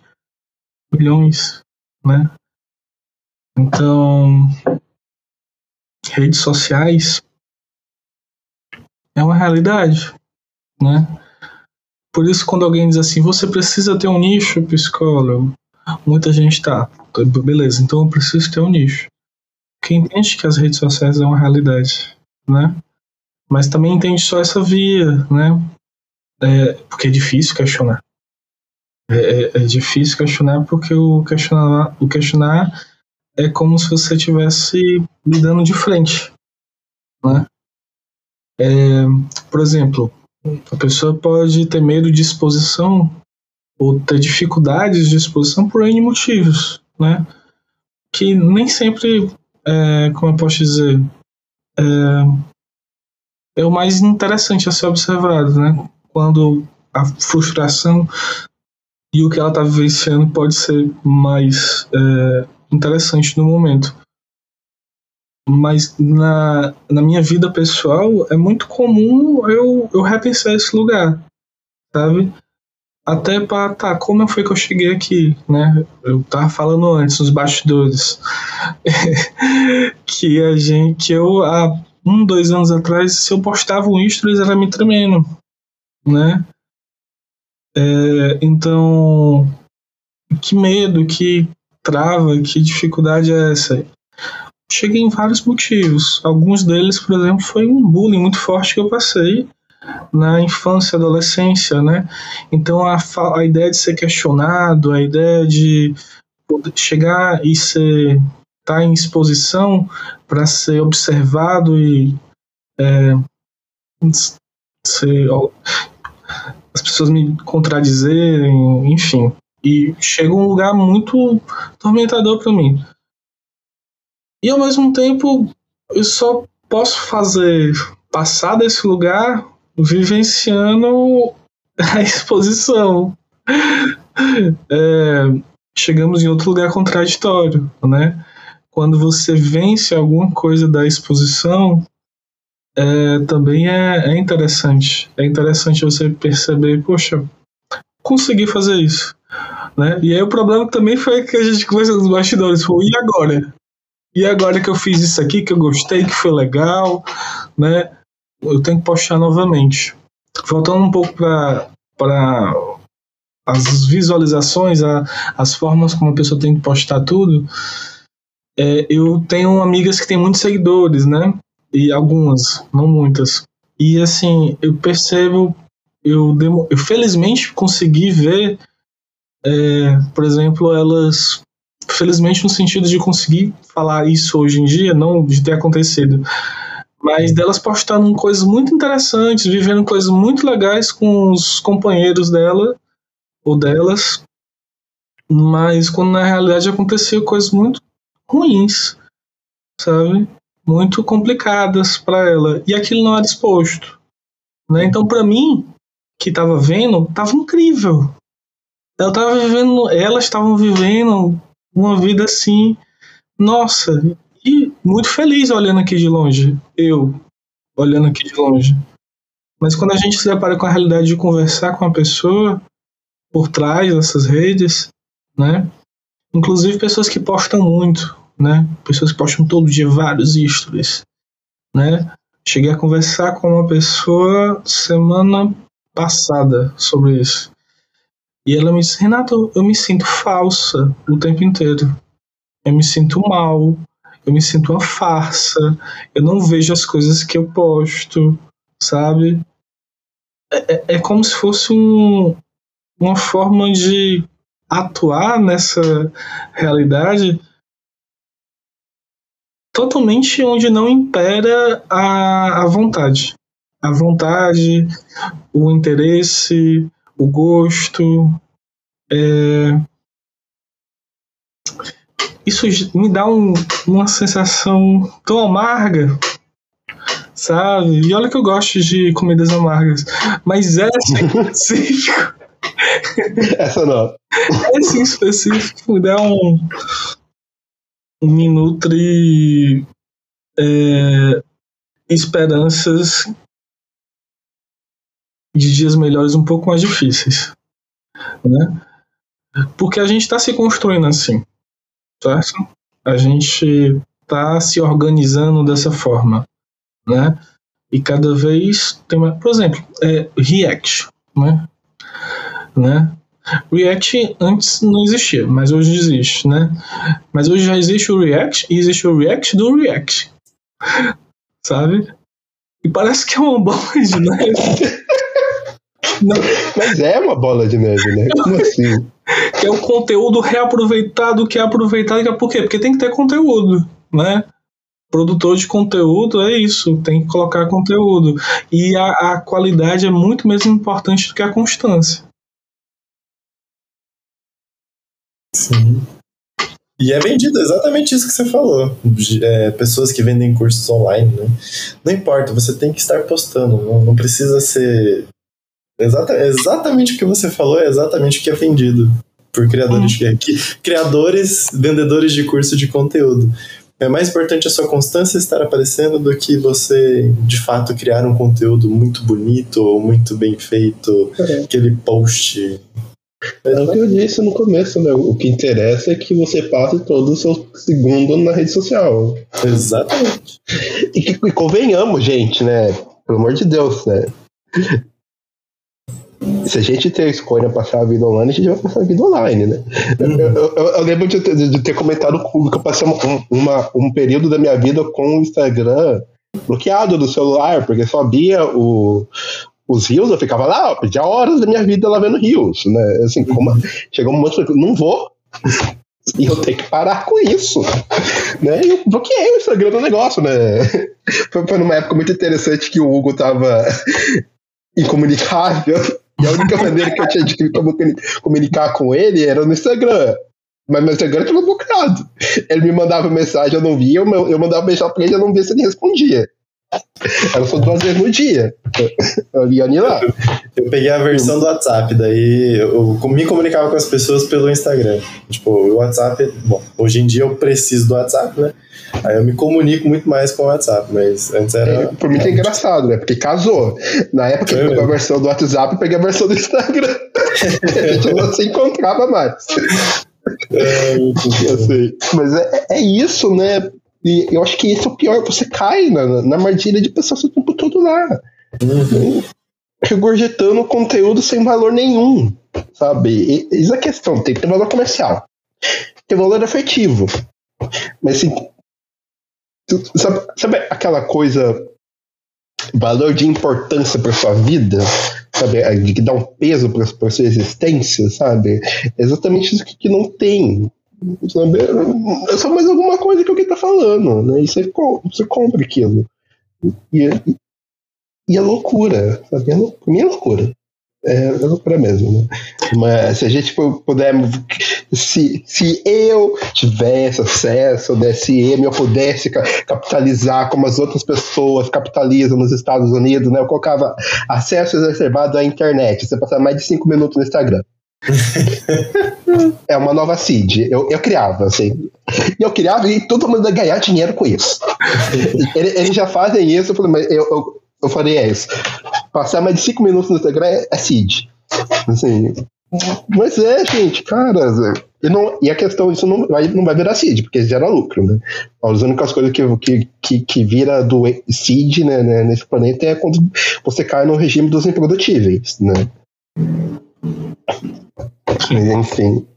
milhões, né? Então, redes sociais é uma realidade, né? Por isso, quando alguém diz assim, você precisa ter um nicho psicólogo, muita gente tá, beleza, então eu preciso ter um nicho. Quem entende que as redes sociais é uma realidade, né? Mas também entende só essa via, né? É, porque é difícil questionar. É, é, é, difícil questionar porque o questionar, o questionar é como se você estivesse lidando de frente, né? É, por exemplo, a pessoa pode ter medo de exposição ou ter dificuldades de exposição por N motivos, né? Que nem sempre, é, como eu posso dizer, é, é, o mais interessante a ser observado, né? Quando a frustração e o que ela está vivenciando pode ser mais é, interessante no momento mas na, na minha vida pessoal é muito comum eu, eu repensar esse lugar, sabe? Até para, tá, como foi que eu cheguei aqui, né? Eu tava falando antes, nos bastidores, que a gente, que eu, há um, dois anos atrás, se eu postava um eles era me tremendo, né? É, então, que medo, que trava, que dificuldade é essa? cheguei em vários motivos. Alguns deles, por exemplo, foi um bullying muito forte que eu passei na infância, adolescência, né? Então a, a ideia de ser questionado, a ideia de chegar e ser estar tá em exposição para ser observado e é, ser, as pessoas me contradizerem, enfim. E chega um lugar muito tormentador para mim E ao mesmo tempo, eu só posso fazer passar desse lugar vivenciando a exposição. É, chegamos em outro lugar contraditório, né? Quando você vence alguma coisa da exposição, é, também é, é interessante. É interessante você perceber, poxa, consegui fazer isso. Né? E aí o problema também foi que a gente conversou nos bastidores, foi, e agora? E agora que eu fiz isso aqui, que eu gostei, que foi legal, né? Eu tenho que postar novamente. Voltando um pouco para as visualizações, a, as formas como a pessoa tem que postar tudo, é, eu tenho amigas que têm muitos seguidores, né? E algumas, não muitas. E assim, eu percebo, eu, demo, eu felizmente consegui ver, é, por exemplo, elas. Felizmente no sentido de conseguir falar isso hoje em dia, não de ter acontecido, mas delas postando coisas muito interessantes, vivendo coisas muito legais com os companheiros dela ou delas, mas quando na realidade aconteceu coisas muito ruins, sabe? Muito complicadas para ela e aquilo não era exposto, né? Então para mim que estava vendo, tava incrível. Ela tava vivendo, elas estavam vivendo uma vida assim, nossa, e muito feliz olhando aqui de longe, eu olhando aqui de longe. Mas quando a gente se depara com a realidade de conversar com a pessoa, por trás dessas redes, né? Inclusive pessoas que postam muito, né? Pessoas que postam todo dia vários stories, né? Cheguei a conversar com uma pessoa semana passada sobre isso. E ela me disse: Renato, eu me sinto falsa o tempo inteiro. Eu me sinto mal, eu me sinto uma farsa, eu não vejo as coisas que eu posto, sabe? É, é, é como se fosse um, uma forma de atuar nessa realidade totalmente onde não impera a, a vontade. A vontade, o interesse, o gosto. É... Isso me dá um, uma sensação tão amarga, sabe? E olha que eu gosto de comidas amargas, mas essa em específico Essa não. Esse em específico dá um, um me nutre é, esperanças de dias melhores um pouco mais difíceis, né? Porque a gente está se construindo assim, certo? A gente está se organizando dessa forma, né? E cada vez tem mais, por exemplo, é, React, né? né? React antes não existia, mas hoje existe, né? Mas hoje já existe o React e existe o React do React. Sabe? E parece que é uma bola de neve. Não. Mas é uma bola de neve, né? Como assim? É o conteúdo reaproveitado, que é aproveitado, é por quê? Porque tem que ter conteúdo, né? Produtor de conteúdo é isso, tem que colocar conteúdo. E a, a qualidade é muito mais importante do que a constância. Sim. E é vendido exatamente isso que você falou. É, pessoas que vendem cursos online, né? Não importa, você tem que estar postando. Não, não precisa ser. Exata, exatamente o que você falou é exatamente o que é vendido por criadores, hum. de, criadores, vendedores de curso de conteúdo. É mais importante a sua constância estar aparecendo do que você, de fato, criar um conteúdo muito bonito ou muito bem feito, é. aquele post é o que eu disse no começo, né? O que interessa é que você passe todo o seu segundo na rede social. Exatamente. E que e convenhamos, gente, né? Pelo amor de Deus, né? Se a gente ter a escolha passar a vida online, a gente vai passar a vida online, né? Uhum. Eu, eu, eu, lembro de ter, de ter comentado que eu passei um, uma, um período da minha vida com o Instagram bloqueado do celular, porque só via o, os rios, eu ficava lá, perdia horas da minha vida lá vendo rios, né? Assim, como, chegou um que eu não vou. E eu tenho que parar com isso. Né? E eu bloqueei o Instagram do negócio, né? Foi, foi numa época muito interessante que o Hugo tava incomunicável. E a única maneira que eu tinha de comunicar com ele era no Instagram. Mas meu Instagram tava bloqueado. Ele me mandava mensagem, eu não via, eu, eu mandava mensagem pra ele, eu não via se ele respondia. Era só duas vezes no dia. Eu ia lá. Eu peguei a versão do WhatsApp, daí eu me comunicava com as pessoas pelo Instagram. Tipo, o WhatsApp, bom, hoje em dia eu preciso do WhatsApp, né? Aí eu me comunico muito mais com o WhatsApp, mas antes era. É, por mim é engraçado, né? Porque casou. Na época eu pegou a versão do WhatsApp, eu peguei a versão do Instagram. a gente não se encontrava mais. É, assim, mas é, é isso, né? E eu acho que esse é o pior. Você cai na, na armadilha de pessoas o tempo todo lá. Uhum. Regurgitando conteúdo sem valor nenhum. Sabe? E, isso é a questão. Tem que ter valor comercial. Tem valor afetivo. Mas assim. Sabe, sabe aquela coisa. Valor de importância para sua vida? Sabe? De dar um peso para sua existência, sabe? É exatamente isso que, que não tem. Sabe? É só mais alguma coisa que alguém tá falando, né? E você, você compra aquilo. E, e, e é loucura, sabe? É mim é loucura. É, é loucura mesmo, né? Mas se a gente puder. Se, se eu tivesse acesso ao DSM, eu pudesse capitalizar como as outras pessoas capitalizam nos Estados Unidos, né? Eu colocava acesso reservado à internet. Você passar mais de cinco minutos no Instagram é uma nova seed. Eu, eu criava, assim. E eu criava e todo mundo ia ganhar dinheiro com isso. eles, já fazem isso, eu falei, mas eu, eu, eu falei, é isso. Passar mais de 5 minutos no Instagram é, é seed. Assim. Mas é, gente, cara. E, não, e a questão, isso não vai, não vai virar seed, porque gera lucro, né? As únicas coisas que, que, que, que vira do seed né, né, nesse planeta é quando você cai no regime dos improdutíveis, né? Enfim.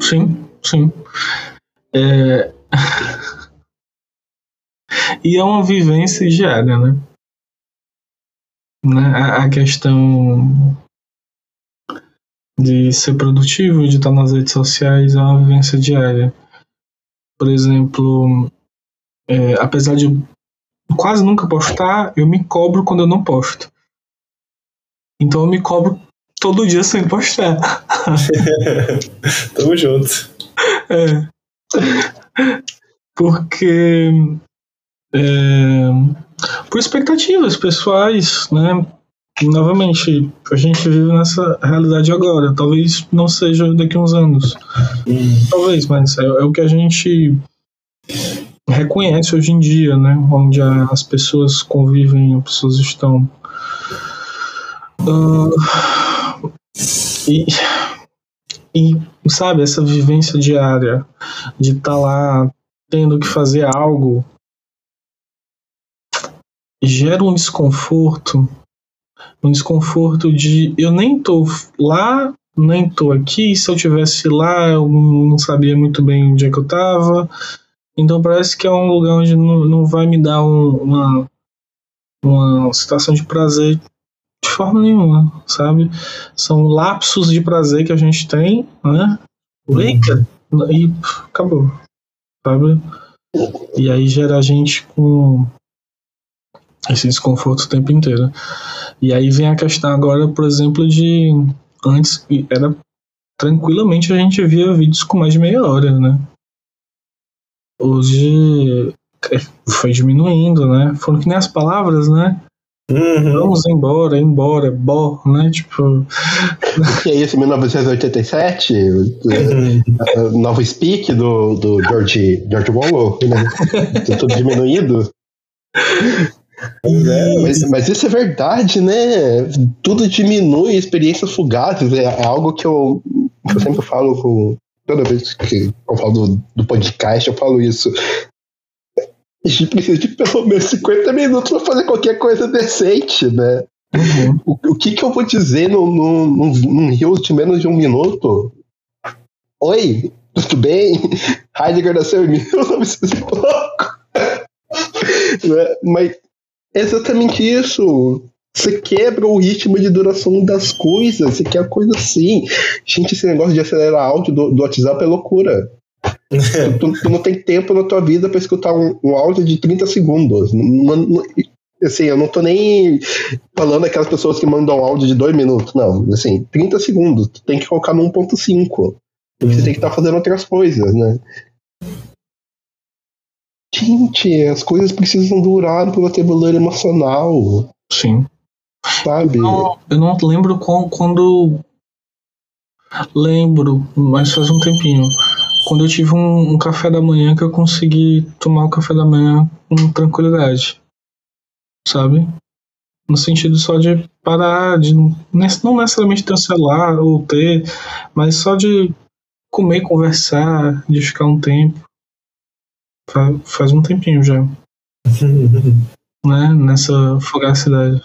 Sim, sim. É... e é uma vivência diária, né? né? A questão de ser produtivo, de estar nas redes sociais, é uma vivência diária. Por exemplo, é, apesar de quase nunca postar, eu me cobro quando eu não posto. Então eu me cobro todo dia sem postar. Tamo junto. É. Porque. É, por expectativas pessoais, né? Novamente, a gente vive nessa realidade agora. Talvez não seja daqui a uns anos. Hum. Talvez, mas é, é, o que a gente reconhece hoje em dia, né? Onde as pessoas convivem, as pessoas estão. Uh, e, e, sabe, essa vivência diária de estar tá lá tendo que fazer algo gera um desconforto, um desconforto de eu nem tô lá, nem tô aqui, se eu tivesse lá eu não sabia muito bem onde é que eu tava. Então parece que é um lugar onde não, não vai me dar um, uma, uma situação de prazer de forma nenhuma, sabe? São lapsos de prazer que a gente tem, né? Eita! E acabou, sabe? E aí gera a gente com esse desconforto o tempo inteiro. E aí vem a questão agora, por exemplo, de antes era tranquilamente a gente via vídeos com mais de meia hora, né? Hoje é, foi diminuindo, né? Foram que nem as palavras, né? Uhum. Vamos embora, embora, bom, né? Tipo. Que é isso, 1987? Uhum. Novo speak do, do George, George Orwell, né? Tudo diminuído. É, mas, mas, isso é verdade, né? Tudo diminui, experiências fugazes. É, é algo que eu, que eu sempre falo com, toda vez que eu falo do, do podcast, eu falo isso a gente precisa de pelo menos 50 minutos para fazer qualquer coisa decente, né? Uhum. O, o, que que eu vou dizer num, num, num rio de menos de um minuto? Oi, tudo bem? Heidegger nasceu em 1900 e pouco. né? Mas é exatamente isso. Você quebra o ritmo de duração das coisas. Você quer coisa assim. Gente, esse negócio de acelerar áudio do, do WhatsApp é loucura tu, tu, não tem tempo na tua vida para escutar um, um, áudio de 30 segundos. Não, não, assim, eu não tô nem falando aquelas pessoas que mandam áudio de 2 minutos. Não, assim, 30 segundos. Tu tem que colocar no 1.5. Porque você tem que estar fazendo outras coisas, né? Gente, as coisas precisam durar pelo tabuleiro emocional, Sim. sabe? Não, eu não lembro quando. Lembro, mas faz um tempinho. Quando eu tive um, um café da manhã que eu consegui tomar o café da manhã com tranquilidade. Sabe? No sentido só de parar, de não necessariamente ter celular ou ter, mas só de comer, conversar, de ficar um tempo. Fa- Faz um tempinho já, né? Nessa fugacidade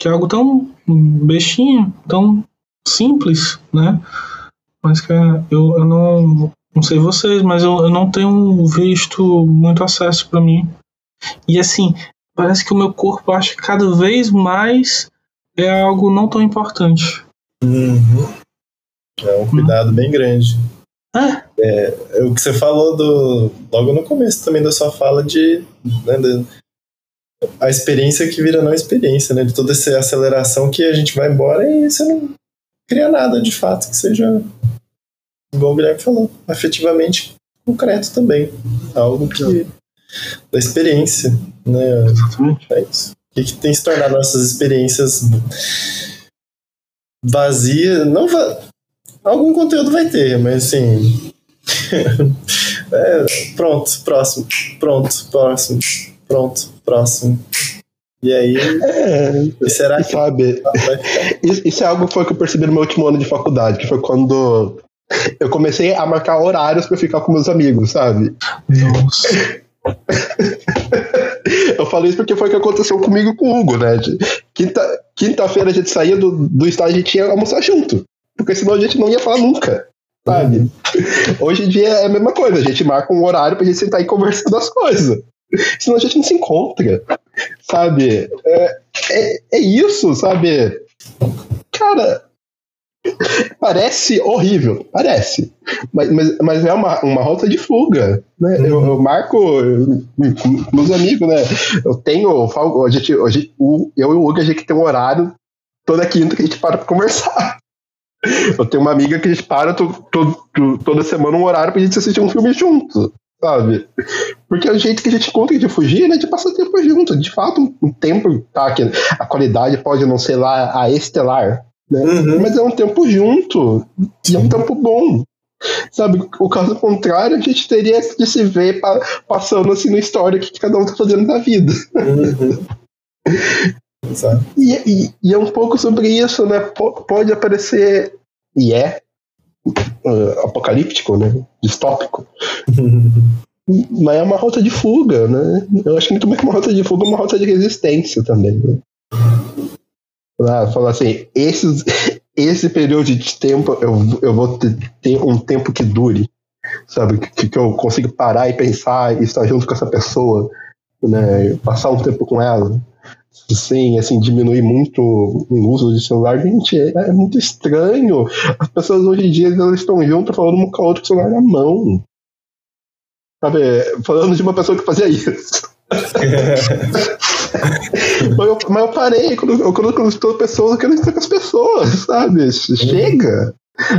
que é algo tão bestinho, tão simples, né? Mas que é- eu, eu não, não sei vocês, mas eu, eu não tenho visto muito acesso para mim. E assim, parece que o meu corpo acha que cada vez mais é algo não tão importante. Uhum. É um cuidado bem grande. É, É o que você falou do logo no começo também da sua fala de né, da- a experiência que vira não experiência, né? De toda essa aceleração que a gente vai embora e você não cria nada de fato que seja igual o Guilherme falou, afetivamente concreto também, algo que da experiência, né? exatamente. É isso. O que, que tem se tornado nossas experiências vazias? Não va... Algum conteúdo vai ter, mas assim. é, pronto, próximo. Pronto, próximo. Pronto, próximo. E aí, É, será que sabe, isso, é algo que foi que eu percebi no meu último ano de faculdade, que foi quando eu comecei a marcar horários pra ficar com meus amigos, sabe? Nossa. Eu falei isso porque foi o que aconteceu comigo e com o Hugo, né? De Quinta, quinta-feira a gente saía do, do estágio e a gente ia almoçar junto. Porque senão a gente não ia falar nunca. Sabe? Hoje em dia é a mesma coisa, a gente marca um horário pra gente sentar e conversar das coisas. Senão a gente não se encontra. Sabe? É, é, é isso, sabe? Cara, parece horrível, parece. Mas, mas, mas é uma, uma rota de fuga. Né? Eu, eu marco eu- com meus amigos, né? Eu tenho. A gente, a gente, o, eu e o Hugo, a gente tem um horário toda quinta que a gente para pra conversar. Eu tenho uma amiga que a gente para to, to- to- toda semana um horário pra gente assistir um filme junto, sabe? Porque é o jeito que a gente encontra de fugir, né? De passar tempo junto. De fato, um, tempo, tá? Que a qualidade pode não ser lá a estelar, Uhum. mas é um tempo junto. E é um tempo bom. Sabe, o caso contrário, a gente teria de se ver pa- passando assim na história que cada um tá fazendo da vida. Uhum. E, e- e é um pouco sobre isso, né? P- pode aparecer, e é, uh, apocalíptico, né? Distópico. Mas é uma rota de fuga, né? Eu acho muito mais que uma rota de fuga, uma rota de resistência também. Né? Ah, falar assim, esses, esse período de tempo eu, eu vou ter, ter um tempo que dure, sabe? Que, que eu consigo parar e pensar e estar junto com essa pessoa, né? Passar um tempo com ela. Sim, assim, diminuir muito o uso de celular, gente, é, é muito estranho. As pessoas hoje em dia elas estão juntas falando um com a outra com o celular na mão. Sabe, falando de uma pessoa que fazia isso. mas, eu, mas eu parei, quando, eu, quando eu estou pessoas, eu quero estar com as pessoas, sabe? Chega.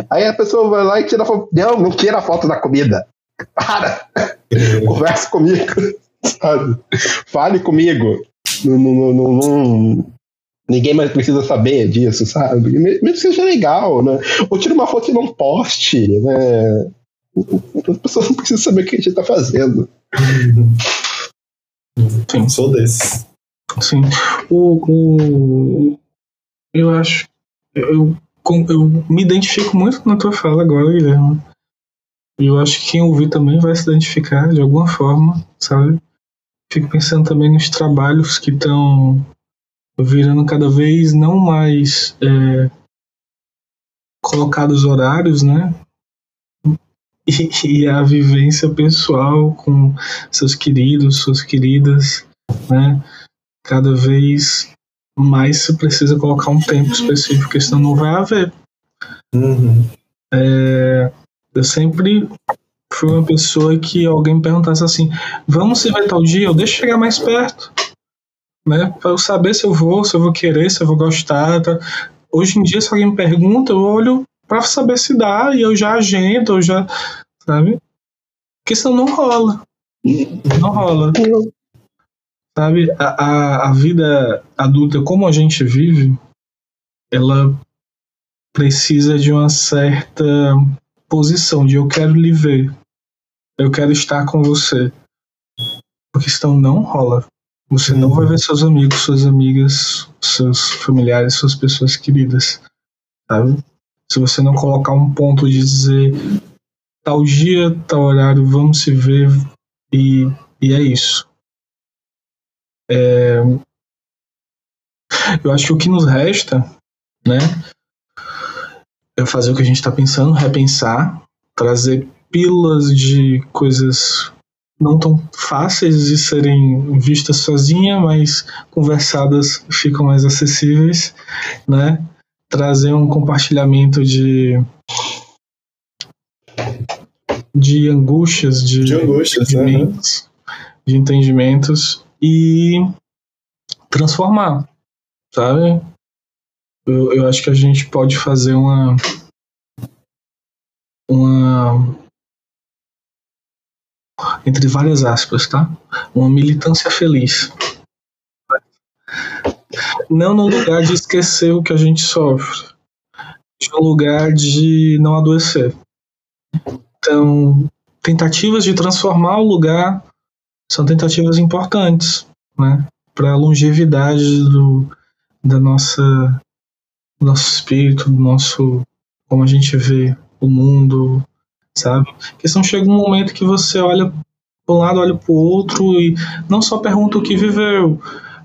Aí a pessoa vai lá e tira a foto. Não, não tira a foto da comida. Para! Converse comigo, sabe? Fale comigo. Não, não, não, não- ninguém mais precisa saber disso, sabe? Mesmo que seja legal, né? Ou tira uma foto e não poste, né? As pessoas não precisam saber o que a gente tá fazendo. Sim. Sou desses. Sim. O, o, eu acho. Eu, eu me identifico muito na tua fala agora, Guilherme. E eu acho que quem ouvir também vai se identificar de alguma forma, sabe? Fico pensando também nos trabalhos que estão virando cada vez não mais é, colocados horários, né? E, e a vivência pessoal com seus queridos, suas queridas, né? cada vez mais se precisa colocar um tempo específico, porque senão não vai haver. Uhum. Eu sempre fui uma pessoa que alguém me perguntasse assim: vamos se ver tal dia? Eu deixo chegar mais perto, né? Para eu saber se eu vou, se eu vou querer, se eu vou gostar. Tá? Hoje em dia, se alguém me pergunta, eu olho para saber se dá e eu já agento, eu já, sabe? Porque senão não rola. Não rola. Sabe, a, a, a vida adulta, como a gente vive, ela precisa de uma certa posição de eu quero lhe ver, eu quero estar com você. Porque senão não rola. Você não vai ver seus amigos, suas amigas, seus familiares, suas pessoas queridas, sabe? Se você não colocar um ponto de dizer tal dia, tal horário, vamos se ver e, e é isso. É, eu acho que o que nos resta, né, é fazer o que a gente está pensando, repensar, trazer pilas de coisas não tão fáceis de serem vistas sozinha, mas conversadas ficam mais acessíveis, né? Trazer um compartilhamento de de angústias, de, De angústias, né? entendimentos, de entendimentos e transformar, sabe? Eu, eu acho que a gente pode fazer uma uma entre várias aspas, tá? Uma militância feliz. Não no lugar de esquecer o que a gente sofre, mas no lugar de não adoecer. Então, tentativas de transformar o lugar são tentativas importantes, né? Para a longevidade do, da nossa nosso espírito, do nosso como a gente vê o mundo, sabe? Porque senão chega um momento que você olha para um lado, olha para o outro e não só pergunta o que viveu,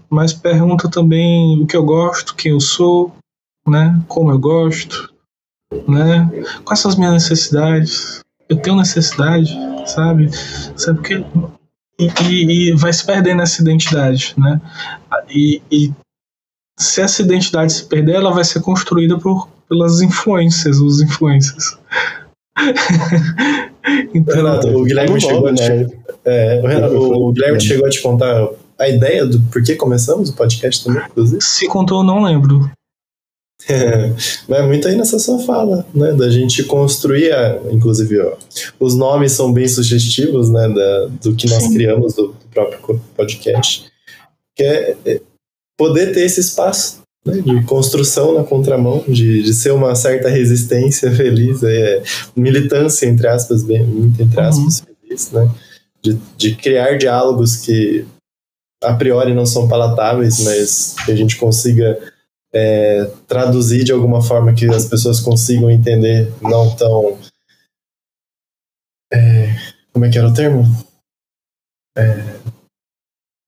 mas pergunta também o que eu gosto, quem eu sou, né? Como eu gosto, né? Quais são as minhas necessidades? Eu tenho necessidade, sabe? Sabe porque e, e, e vai se perdendo essa identidade, né? E, e se essa identidade se perder, ela vai ser construída por, pelas influências, os influencers. então, Renato, o Guilherme chegou bom, a te, né? é, o, Renato- o Guilherme chegou a te contar a ideia do por que começamos o podcast também, inclusive. se contou, eu não lembro. Vai muito aí nessa sua fala, né? Da gente construir, a- inclusive, ó, os nomes são bem sugestivos, né? Da, do que nós Sim. criamos do, do próprio podcast, que é, é poder ter esse espaço né, de construção na contramão, de, de ser uma certa resistência feliz, é, militância, entre aspas, bem, muito entre Uhum. aspas, feliz, né? De, de criar diálogos que a priori não são palatáveis, mas que a gente consiga é, traduzir de alguma forma que as pessoas consigam entender, não tão. é, como é que era o termo? É,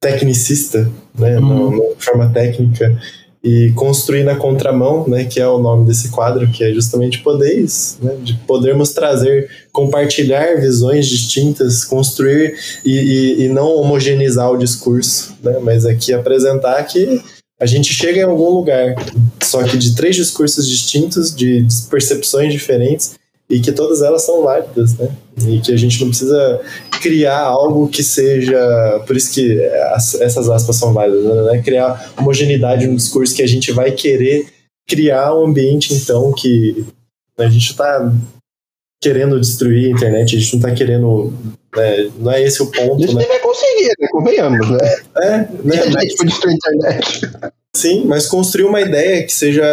tecnicista, né? Uhum. Não de forma técnica. E construir na contramão, né? Que é o nome desse quadro, que é justamente poder isso, né? De podermos trazer, compartilhar visões distintas, construir e, e, e não homogeneizar o discurso, né? Mas aqui apresentar que a gente chega em algum lugar, só que de três discursos distintos, de percepções diferentes, e que todas elas são válidas, né? E que a gente não precisa criar algo que seja. Por isso que as- essas aspas são válidas, né? É Criar homogeneidade no discurso que a gente vai querer criar um ambiente, então, que a gente está querendo destruir a internet, a gente não está querendo. né, não é esse o A ponto, gente né? vai conseguir, né? Convenhamos, né? É, né? a Mas- gente foi destruir a internet. Sim, mas construir uma ideia que seja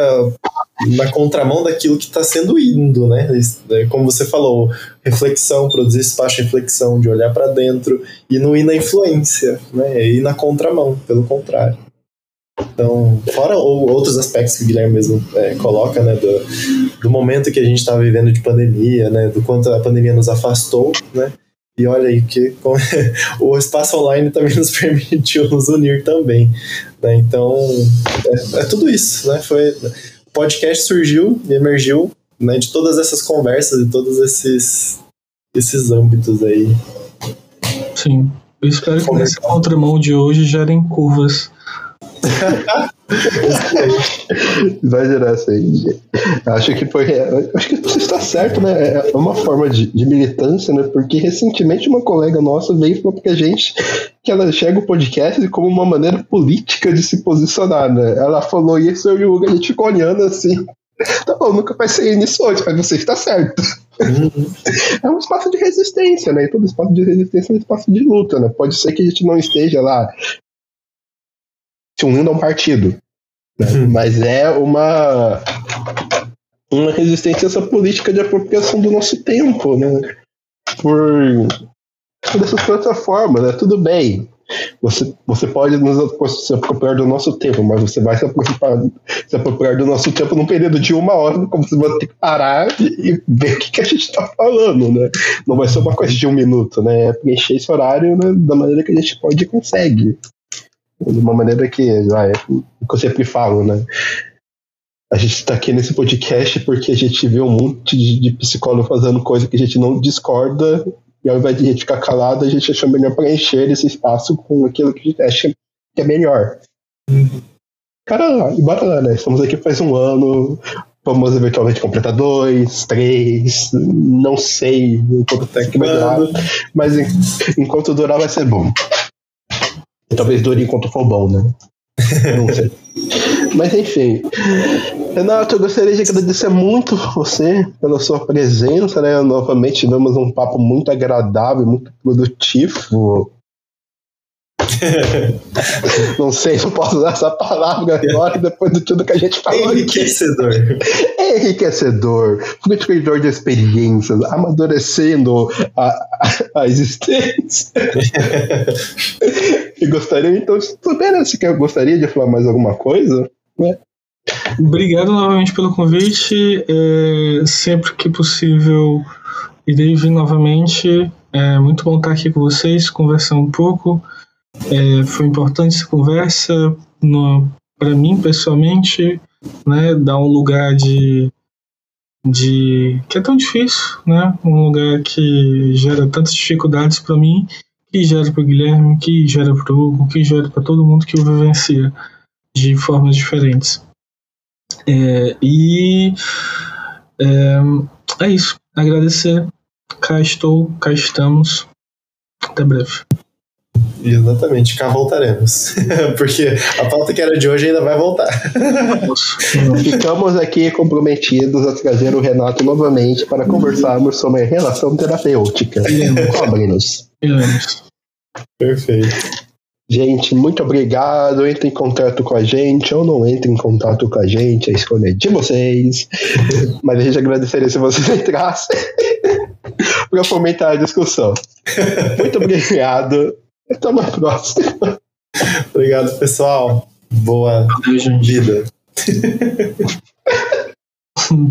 na contramão daquilo que está sendo indo, né? Né? Como você falou, reflexão, produzir espaço de reflexão, de olhar para dentro e não ir na influência, né? E ir na contramão, pelo contrário. Então, fora ou- outros aspectos que o Guilherme mesmo é, coloca, né? Do, do momento que a gente está vivendo de pandemia, né? Do quanto a pandemia nos afastou, né? E olha aí que o espaço online também nos permitiu nos unir também. né? Então, é, é tudo isso, né? Foi, podcast surgiu e emergiu né, de todas essas conversas e todos esses, esses âmbitos aí. Sim. Eu espero que nessa contramão de hoje gerem curvas. Vai gerar isso aí. Acho que foi. Acho que você está certo, né? É uma forma de, de militância, né? Porque recentemente uma colega nossa veio e falou pra gente que ela enxerga o podcast como uma maneira política de se posicionar, né? Ela falou isso eu e o Hugo, a gente ficou olhando assim. Tá bom, nunca vai ser nisso hoje, mas você está certo. Uhum. É um espaço de resistência, né? E todo espaço de resistência é um espaço de luta, né? Pode ser que a gente não esteja lá se unindo a um partido, né? Uhum. mas é uma uma resistência a essa política de apropriação do nosso tempo, né? Por, por essas plataformas, né? Tudo bem. Você, você pode nos se apropriar do nosso tempo, mas você vai se apropriar, se apropriar do nosso tempo num período de uma hora, como você vai ter que parar e ver o que, que a gente está falando, né? Não vai ser uma coisa de um minuto, né? É preencher esse horário né, da maneira que a gente pode e consegue. De uma maneira que, ah, é, que eu sempre falo, né? A gente está aqui nesse podcast porque a gente vê um monte de, de psicólogo fazendo coisa que a gente não discorda e ao invés de a gente ficar calado, a gente achou melhor preencher esse espaço com aquilo que a gente acha que é melhor. Cara, lá, e bora lá, né? Estamos aqui faz um ano. Vamos eventualmente completar dois, três, não sei quanto tempo vai durar. Mas en- enquanto durar vai ser bom. E talvez dure enquanto for bom, né? Não sei. Mas enfim. Renato, eu gostaria de agradecer muito você pela sua presença, né? Novamente tivemos um papo muito agradável, muito produtivo. Não sei se eu posso usar essa palavra agora, depois de tudo que a gente falou. Enriquecedor. É enriquecedor, frutificador de experiências, amadurecendo a, a, a existência. e gostaria, então, de saber, né, se quer, gostaria de falar mais alguma coisa? Obrigado novamente pelo convite. É, sempre que possível, irei vir novamente. É muito bom estar aqui com vocês, conversar um pouco. É, foi importante essa conversa para mim, pessoalmente, né? Dar um lugar de, de. que é tão difícil, né? Um lugar que gera tantas dificuldades para mim, que gera para o Guilherme, que gera para o Hugo, que gera para todo mundo que o vivencia de formas diferentes. É, e é, é isso. Agradecer. Cá estou, cá estamos. Até breve. Exatamente, cá voltaremos. Porque a pauta que era de hoje ainda vai voltar. Ficamos aqui comprometidos a trazer o Renato novamente para conversarmos sobre relação terapêutica. Cobre-nos. Perfeito. Gente, muito obrigado. Entre em contato com a gente ou não entre em contato com a gente, a escolha é de vocês. Mas a gente agradeceria se vocês entrassem para fomentar a discussão. Muito obrigado. Até uma próxima. Obrigado, pessoal. Boa vida.